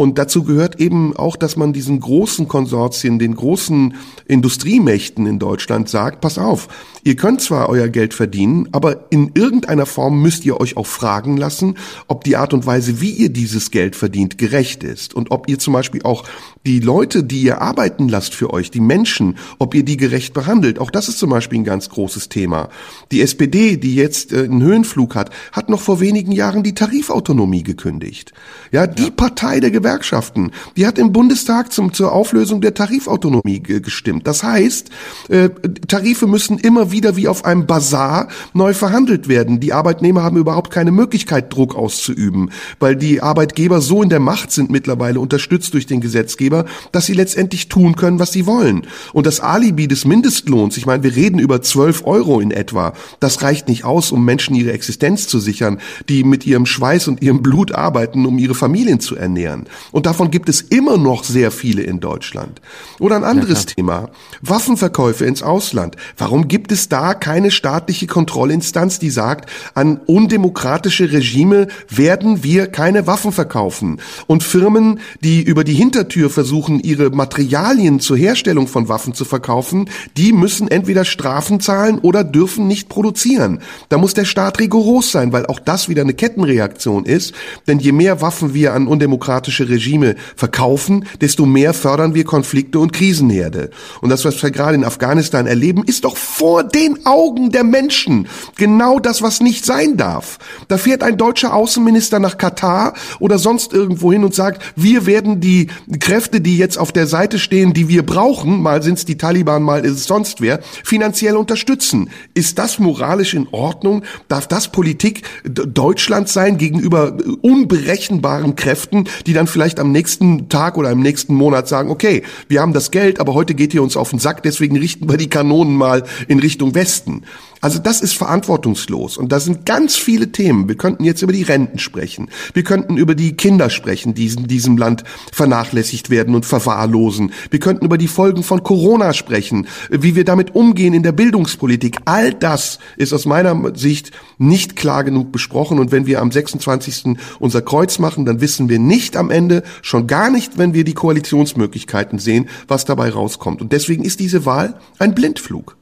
Und dazu gehört eben auch, dass man diesen großen Konsortien, den großen Industriemächten in Deutschland sagt, pass auf, ihr könnt zwar euer Geld verdienen, aber in irgendeiner Form müsst ihr euch auch fragen lassen, ob die Art und Weise, wie ihr dieses Geld verdient, gerecht ist. Und ob ihr zum Beispiel auch die Leute, die ihr arbeiten lasst für euch, die Menschen, ob ihr die gerecht behandelt. Auch das ist zum Beispiel ein ganz großes Thema. Die SPD, die jetzt äh, einen Höhenflug hat, hat noch vor wenigen Jahren die Tarifautonomie gekündigt. Ja, die ja. Partei der Gewerkschaften Gewerkschaften, die hat im Bundestag zum, zur Auflösung der Tarifautonomie gestimmt. Das heißt, äh, Tarife müssen immer wieder wie auf einem Bazar neu verhandelt werden. Die Arbeitnehmer haben überhaupt keine Möglichkeit, Druck auszuüben, weil die Arbeitgeber so in der Macht sind mittlerweile, unterstützt durch den Gesetzgeber, dass sie letztendlich tun können, was sie wollen. Und das Alibi des Mindestlohns, ich meine, wir reden über 12 Euro in etwa, das reicht nicht aus, um Menschen ihre Existenz zu sichern, die mit ihrem Schweiß und ihrem Blut arbeiten, um ihre Familien zu ernähren. Und davon gibt es immer noch sehr viele in Deutschland. Oder ein anderes ja, Thema. Waffenverkäufe ins Ausland. Warum gibt es da keine staatliche Kontrollinstanz, die sagt, an undemokratische Regime werden wir keine Waffen verkaufen? Und Firmen, die über die Hintertür versuchen, ihre Materialien zur Herstellung von Waffen zu verkaufen, die müssen entweder Strafen zahlen oder dürfen nicht produzieren. Da muss der Staat rigoros sein, weil auch das wieder eine Kettenreaktion ist. Denn je mehr Waffen wir an undemokratische Regime verkaufen, desto mehr fördern wir Konflikte und Krisenherde. Und das, was wir gerade in Afghanistan erleben, ist doch vor den Augen der Menschen genau das, was nicht sein darf. Da fährt ein deutscher Außenminister nach Katar oder sonst irgendwo hin und sagt, wir werden die Kräfte, die jetzt auf der Seite stehen, die wir brauchen, mal sind es die Taliban, mal ist es sonst wer, finanziell unterstützen. Ist das moralisch in Ordnung? Darf das Politik Deutschlands sein gegenüber unberechenbaren Kräften, die dann vielleicht am nächsten Tag oder im nächsten Monat sagen, okay, wir haben das Geld, aber heute geht ihr uns auf den Sack, deswegen richten wir die Kanonen mal in Richtung Westen. Also das ist verantwortungslos und da sind ganz viele Themen. Wir könnten jetzt über die Renten sprechen. Wir könnten über die Kinder sprechen, die in diesem Land vernachlässigt werden und verwahrlosen. Wir könnten über die Folgen von Corona sprechen, wie wir damit umgehen in der Bildungspolitik. All das ist aus meiner Sicht nicht klar genug besprochen und wenn wir am 26. unser Kreuz machen, dann wissen wir nicht am Ende, schon gar nicht, wenn wir die Koalitionsmöglichkeiten sehen, was dabei rauskommt. Und deswegen ist diese Wahl ein Blindflug.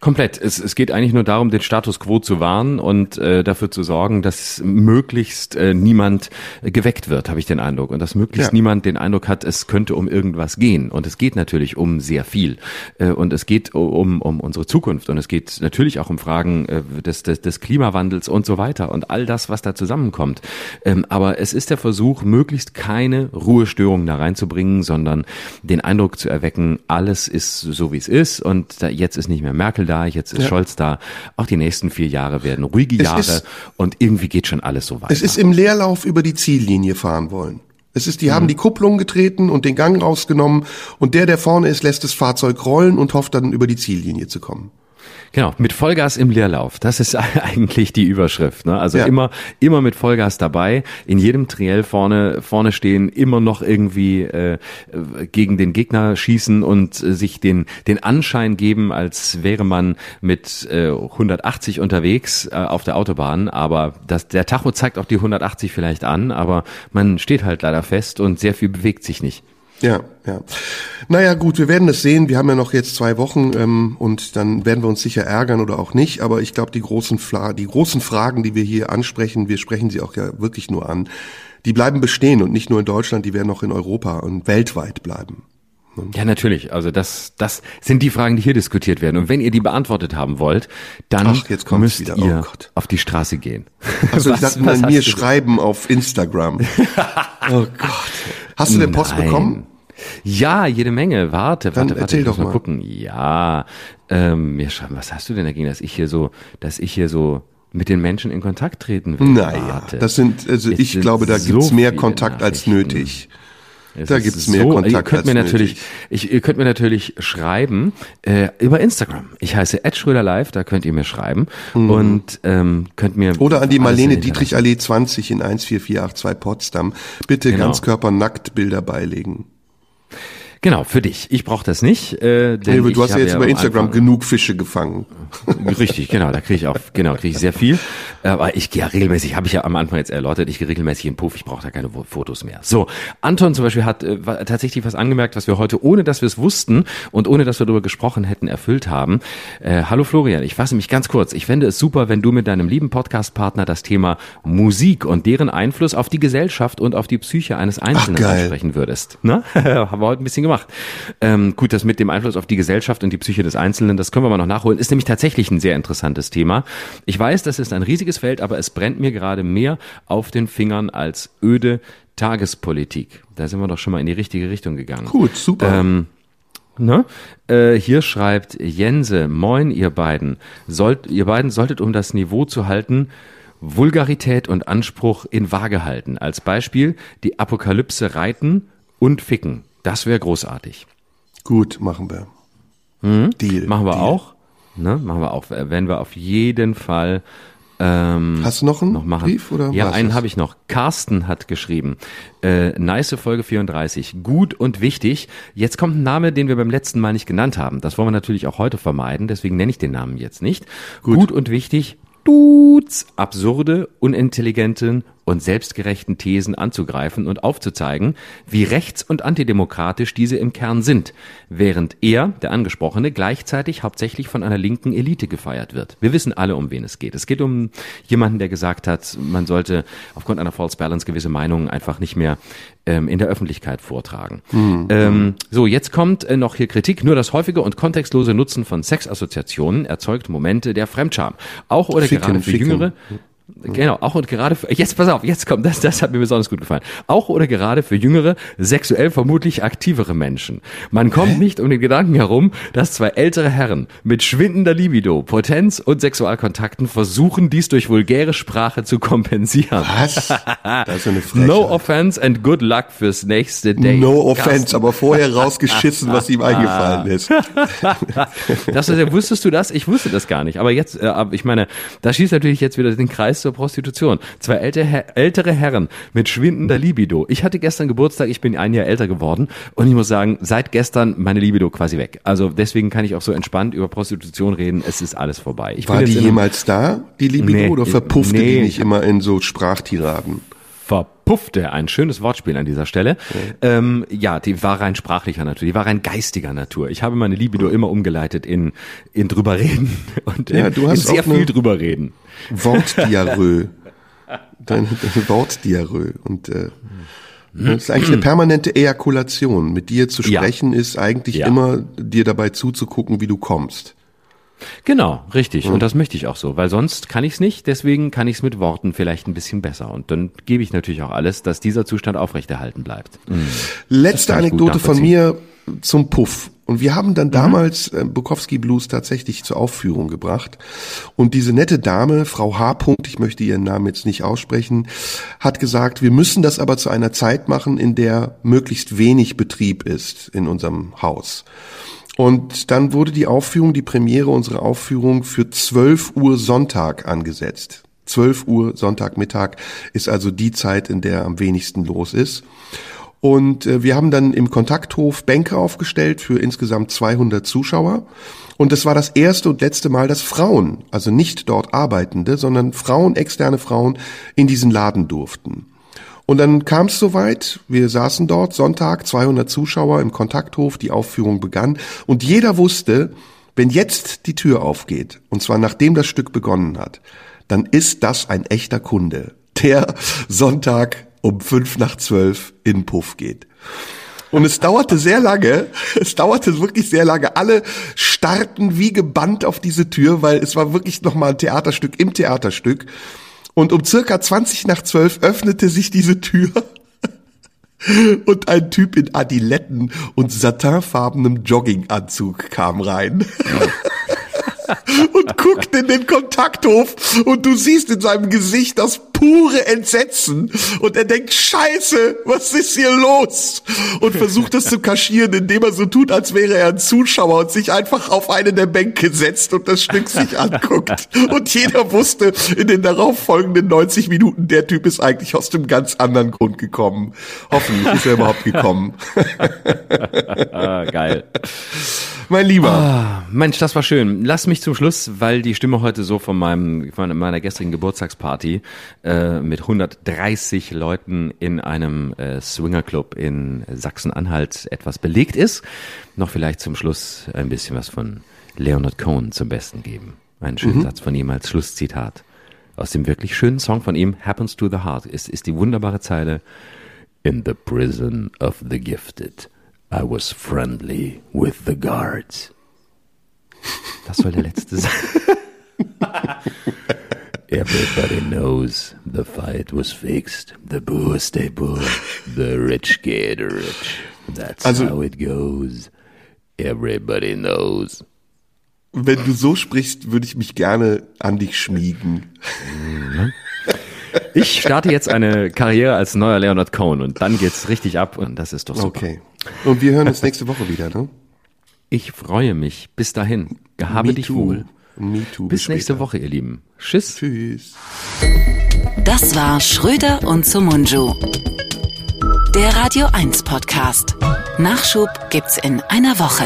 Komplett. Es, es geht eigentlich nur darum, den Status quo zu wahren und äh, dafür zu sorgen, dass möglichst äh, niemand geweckt wird, habe ich den Eindruck. Und dass möglichst ja. niemand den Eindruck hat, es könnte um irgendwas gehen. Und es geht natürlich um sehr viel. Äh, und es geht um, um unsere Zukunft. Und es geht natürlich auch um Fragen äh, des, des, des Klimawandels und so weiter und all das, was da zusammenkommt. Ähm, aber es ist der Versuch, möglichst keine Ruhestörung da reinzubringen, sondern den Eindruck zu erwecken, alles ist so, wie es ist und da, jetzt ist nicht mehr Merkel da, jetzt ist ja. Scholz da. Auch die nächsten vier Jahre werden ruhige es Jahre und irgendwie geht schon alles so weiter. Es ist im Leerlauf über die Ziellinie fahren wollen. Es ist, die mhm. haben die Kupplung getreten und den Gang rausgenommen und der, der vorne ist, lässt das Fahrzeug rollen und hofft dann über die Ziellinie zu kommen. Genau, mit Vollgas im Leerlauf. Das ist eigentlich die Überschrift. Ne? Also ja. immer, immer mit Vollgas dabei. In jedem Triell vorne, vorne stehen, immer noch irgendwie äh, gegen den Gegner schießen und äh, sich den, den Anschein geben, als wäre man mit äh, 180 unterwegs äh, auf der Autobahn. Aber das, der Tacho zeigt auch die 180 vielleicht an, aber man steht halt leider fest und sehr viel bewegt sich nicht. Ja, ja. Naja, gut, wir werden es sehen. Wir haben ja noch jetzt zwei Wochen ähm, und dann werden wir uns sicher ärgern oder auch nicht. Aber ich glaube, die großen, Fla die großen Fragen, die wir hier ansprechen, wir sprechen sie auch ja wirklich nur an, die bleiben bestehen und nicht nur in Deutschland, die werden auch in Europa und weltweit bleiben. Ja, natürlich. Also das, das sind die Fragen, die hier diskutiert werden. Und wenn ihr die beantwortet haben wollt, dann Ach, jetzt müsst wieder. Oh ihr Gott. auf die Straße gehen. Also ich dachte mal mir schreiben auf Instagram. oh Gott. Hast du denn Post Nein. bekommen? Ja, jede Menge. Warte, Dann warte, warte. Erzähl doch mal. mal gucken. Ja, ähm, mir schreiben, was hast du denn dagegen, dass ich hier so, dass ich hier so mit den Menschen in Kontakt treten will? Naja, warte. das sind, also es ich glaube, da so gibt's mehr Kontakt als nötig. Es da gibt's mehr so, Kontakt. Ihr könnt mir natürlich, ich, ihr könnt mir natürlich schreiben äh, über Instagram. Ich heiße Live, da könnt ihr mir schreiben mhm. und ähm, könnt mir oder an die Marlene Dietrich Allee 20 in 14482 Potsdam bitte genau. Ganzkörper Bilder beilegen. Genau, für dich. Ich brauche das nicht. Äh, denn nee, du hast ja jetzt über Instagram Anfang, genug Fische gefangen. Richtig, genau, da kriege ich auch, genau, kriege ich sehr viel. Aber ich gehe ja regelmäßig, habe ich ja am Anfang jetzt erläutert, ich gehe regelmäßig in Puff, ich brauche da keine Fotos mehr. So, Anton zum Beispiel hat äh, tatsächlich was angemerkt, was wir heute, ohne dass wir es wussten und ohne dass wir darüber gesprochen hätten, erfüllt haben. Äh, hallo Florian, ich fasse mich ganz kurz. Ich fände es super, wenn du mit deinem lieben Podcast-Partner das Thema Musik und deren Einfluss auf die Gesellschaft und auf die Psyche eines Einzelnen ansprechen würdest. Ne? haben wir heute ein bisschen gemacht. Ähm, gut, das mit dem Einfluss auf die Gesellschaft und die Psyche des Einzelnen, das können wir mal noch nachholen, ist nämlich tatsächlich ein sehr interessantes Thema. Ich weiß, das ist ein riesiges Feld, aber es brennt mir gerade mehr auf den Fingern als öde Tagespolitik. Da sind wir doch schon mal in die richtige Richtung gegangen. Gut, super. Ähm, Ne? Äh, hier schreibt Jense, moin ihr beiden. Sollt, ihr beiden solltet, um das Niveau zu halten, Vulgarität und Anspruch in Waage halten. Als Beispiel die Apokalypse reiten und ficken. Das wäre großartig. Gut, machen wir. Hm? Deal. Machen wir Deal. auch. Ne? Machen wir auch. Werden wir auf jeden Fall ähm, Hast du noch einen noch machen. Brief oder ja, einen habe ich noch. Carsten hat geschrieben. Äh, nice Folge 34. Gut und wichtig. Jetzt kommt ein Name, den wir beim letzten Mal nicht genannt haben. Das wollen wir natürlich auch heute vermeiden, deswegen nenne ich den Namen jetzt nicht. Gut, und wichtig. Dudes absurde, unintelligenten und selbstgerechten Thesen anzugreifen und aufzuzeigen, wie rechts- und antidemokratisch diese im Kern sind, während er, der Angesprochene, gleichzeitig hauptsächlich von einer linken Elite gefeiert wird. Wir wissen alle, um wen es geht. Es geht um jemanden, der gesagt hat, man sollte aufgrund einer False Balance gewisse Meinungen einfach nicht mehr ähm, in der Öffentlichkeit vortragen. Ähm, so, jetzt kommt äh, noch hier Kritik. Nur das häufige und kontextlose Nutzen von Sexassoziationen erzeugt Momente der Fremdscham. Auch oder Ficken, gerade für ficken. Jüngere. Genau, auch und gerade für, jetzt pass auf, jetzt kommt das, das hat mir besonders gut gefallen. Auch oder gerade für jüngere, sexuell vermutlich aktivere Menschen. Man kommt nicht um den Gedanken herum, dass zwei ältere Herren mit schwindender Libido, Potenz und Sexualkontakten versuchen, dies durch vulgäre Sprache zu kompensieren. Was? Das ist eine Frechheit. No offense and good luck fürs nächste Date. No offense, aber vorher rausgeschissen, was ihm eingefallen ist. Das wusstest du das? Ich wusste das gar nicht. Aber jetzt, äh, ich meine, da schießt natürlich jetzt wieder den Kreis zur Prostitution. Zwei ältere, ältere Herren mit schwindender Libido. Ich hatte gestern Geburtstag, ich bin ein Jahr älter geworden und ich muss sagen, seit gestern meine Libido quasi weg. Also deswegen kann ich auch so entspannt über Prostitution reden. Es ist alles vorbei. Ich War die jemals da, die Libido, Nee, oder verpuffte nee. die nicht immer in so Sprachtiraden? verpuffte, ein schönes Wortspiel an dieser Stelle. Ja. Ähm, ja, die war rein sprachlicher Natur, die war rein geistiger Natur. Ich habe meine Libido immer umgeleitet in, in drüber reden und in, Ja, du hast in sehr eine- viel drüber reden. Wortdiarrhoe. Deine, deine Wortdiarrhoe. Und äh, das ist eigentlich eine permanente Ejakulation. Mit dir zu Ja. sprechen ist eigentlich Ja. immer dir dabei zuzugucken, wie du kommst. Genau, richtig. Und das möchte ich auch so, weil sonst kann ich es nicht. Deswegen kann ich es mit Worten vielleicht ein bisschen besser. Und dann gebe ich natürlich auch alles, dass dieser Zustand aufrechterhalten bleibt. Letzte ich gut Anekdote von mir zum Puff. Und wir haben dann damals äh, Bukowski Blues tatsächlich zur Aufführung gebracht. Und diese nette Dame, Frau H. Punkt, ich möchte ihren Namen jetzt nicht aussprechen, hat gesagt, wir müssen das aber zu einer Zeit machen, in der möglichst wenig Betrieb ist in unserem Haus. Und dann wurde die Aufführung, die Premiere unserer Aufführung für 12 Uhr Sonntag angesetzt. 12 Uhr Sonntagmittag ist also die Zeit, in der am wenigsten los ist. Und äh, wir haben dann im Kontakthof Bänke aufgestellt für insgesamt 200 Zuschauer. Und es war das erste und letzte Mal, dass Frauen, also nicht dort Arbeitende, sondern Frauen, externe Frauen, in diesen Laden durften. Und dann kam es soweit, wir saßen dort, Sonntag, 200 Zuschauer im Kontakthof, die Aufführung begann und jeder wusste, wenn jetzt die Tür aufgeht, und zwar nachdem das Stück begonnen hat, dann ist das ein echter Kunde, der Sonntag um fünf nach zwölf in Puff geht. Und es dauerte sehr lange, es dauerte wirklich sehr lange. Alle starrten wie gebannt auf diese Tür, weil es war wirklich nochmal ein Theaterstück im Theaterstück. Und um circa 20 nach 12 öffnete sich diese Tür und ein Typ in Adiletten und satinfarbenem Jogginganzug kam rein. und guckt in den Kontakthof und du siehst in seinem Gesicht das pure Entsetzen und er denkt, scheiße, was ist hier los? Und versucht es zu kaschieren, indem er so tut, als wäre er ein Zuschauer und sich einfach auf eine der Bänke setzt und das Stück sich anguckt. Und jeder wusste in den darauffolgenden 90 Minuten, der Typ ist eigentlich aus dem ganz anderen Grund gekommen. Hoffentlich ist er überhaupt gekommen. Ah, geil. Mein Lieber. Ah, Mensch, das war schön. Lass mich zum Schluss, weil die Stimme heute so von meinem von meiner gestrigen Geburtstagsparty äh, mit 130 Leuten in einem äh, Swingerclub in Sachsen-Anhalt etwas belegt ist, noch vielleicht zum Schluss ein bisschen was von Leonard Cohen zum Besten geben. Einen schönen Satz von ihm als Schlusszitat. Aus dem wirklich schönen Song von ihm, Happens to the Heart, ist, ist die wunderbare Zeile In the prison of the gifted, I was friendly with the guards. Das soll der letzte sein. Everybody knows the fight was fixed. The poor stay poor. The rich get rich. That's Also- how it goes. Everybody knows. Wenn du so sprichst, würde ich mich gerne an dich schmiegen. Ich starte jetzt eine Karriere als neuer Leonard Cohen und dann geht's richtig ab und das ist doch super. Okay. Und wir hören uns nächste Woche wieder, ne? Ich freue mich. Bis dahin. Gehabe Me dich too. wohl. Me too. Bis nächste später. Woche, ihr Lieben. Tschüss. Tschüss. Das war Schröder und Sumunju. Der Radio 1 Podcast. Nachschub gibt's in einer Woche.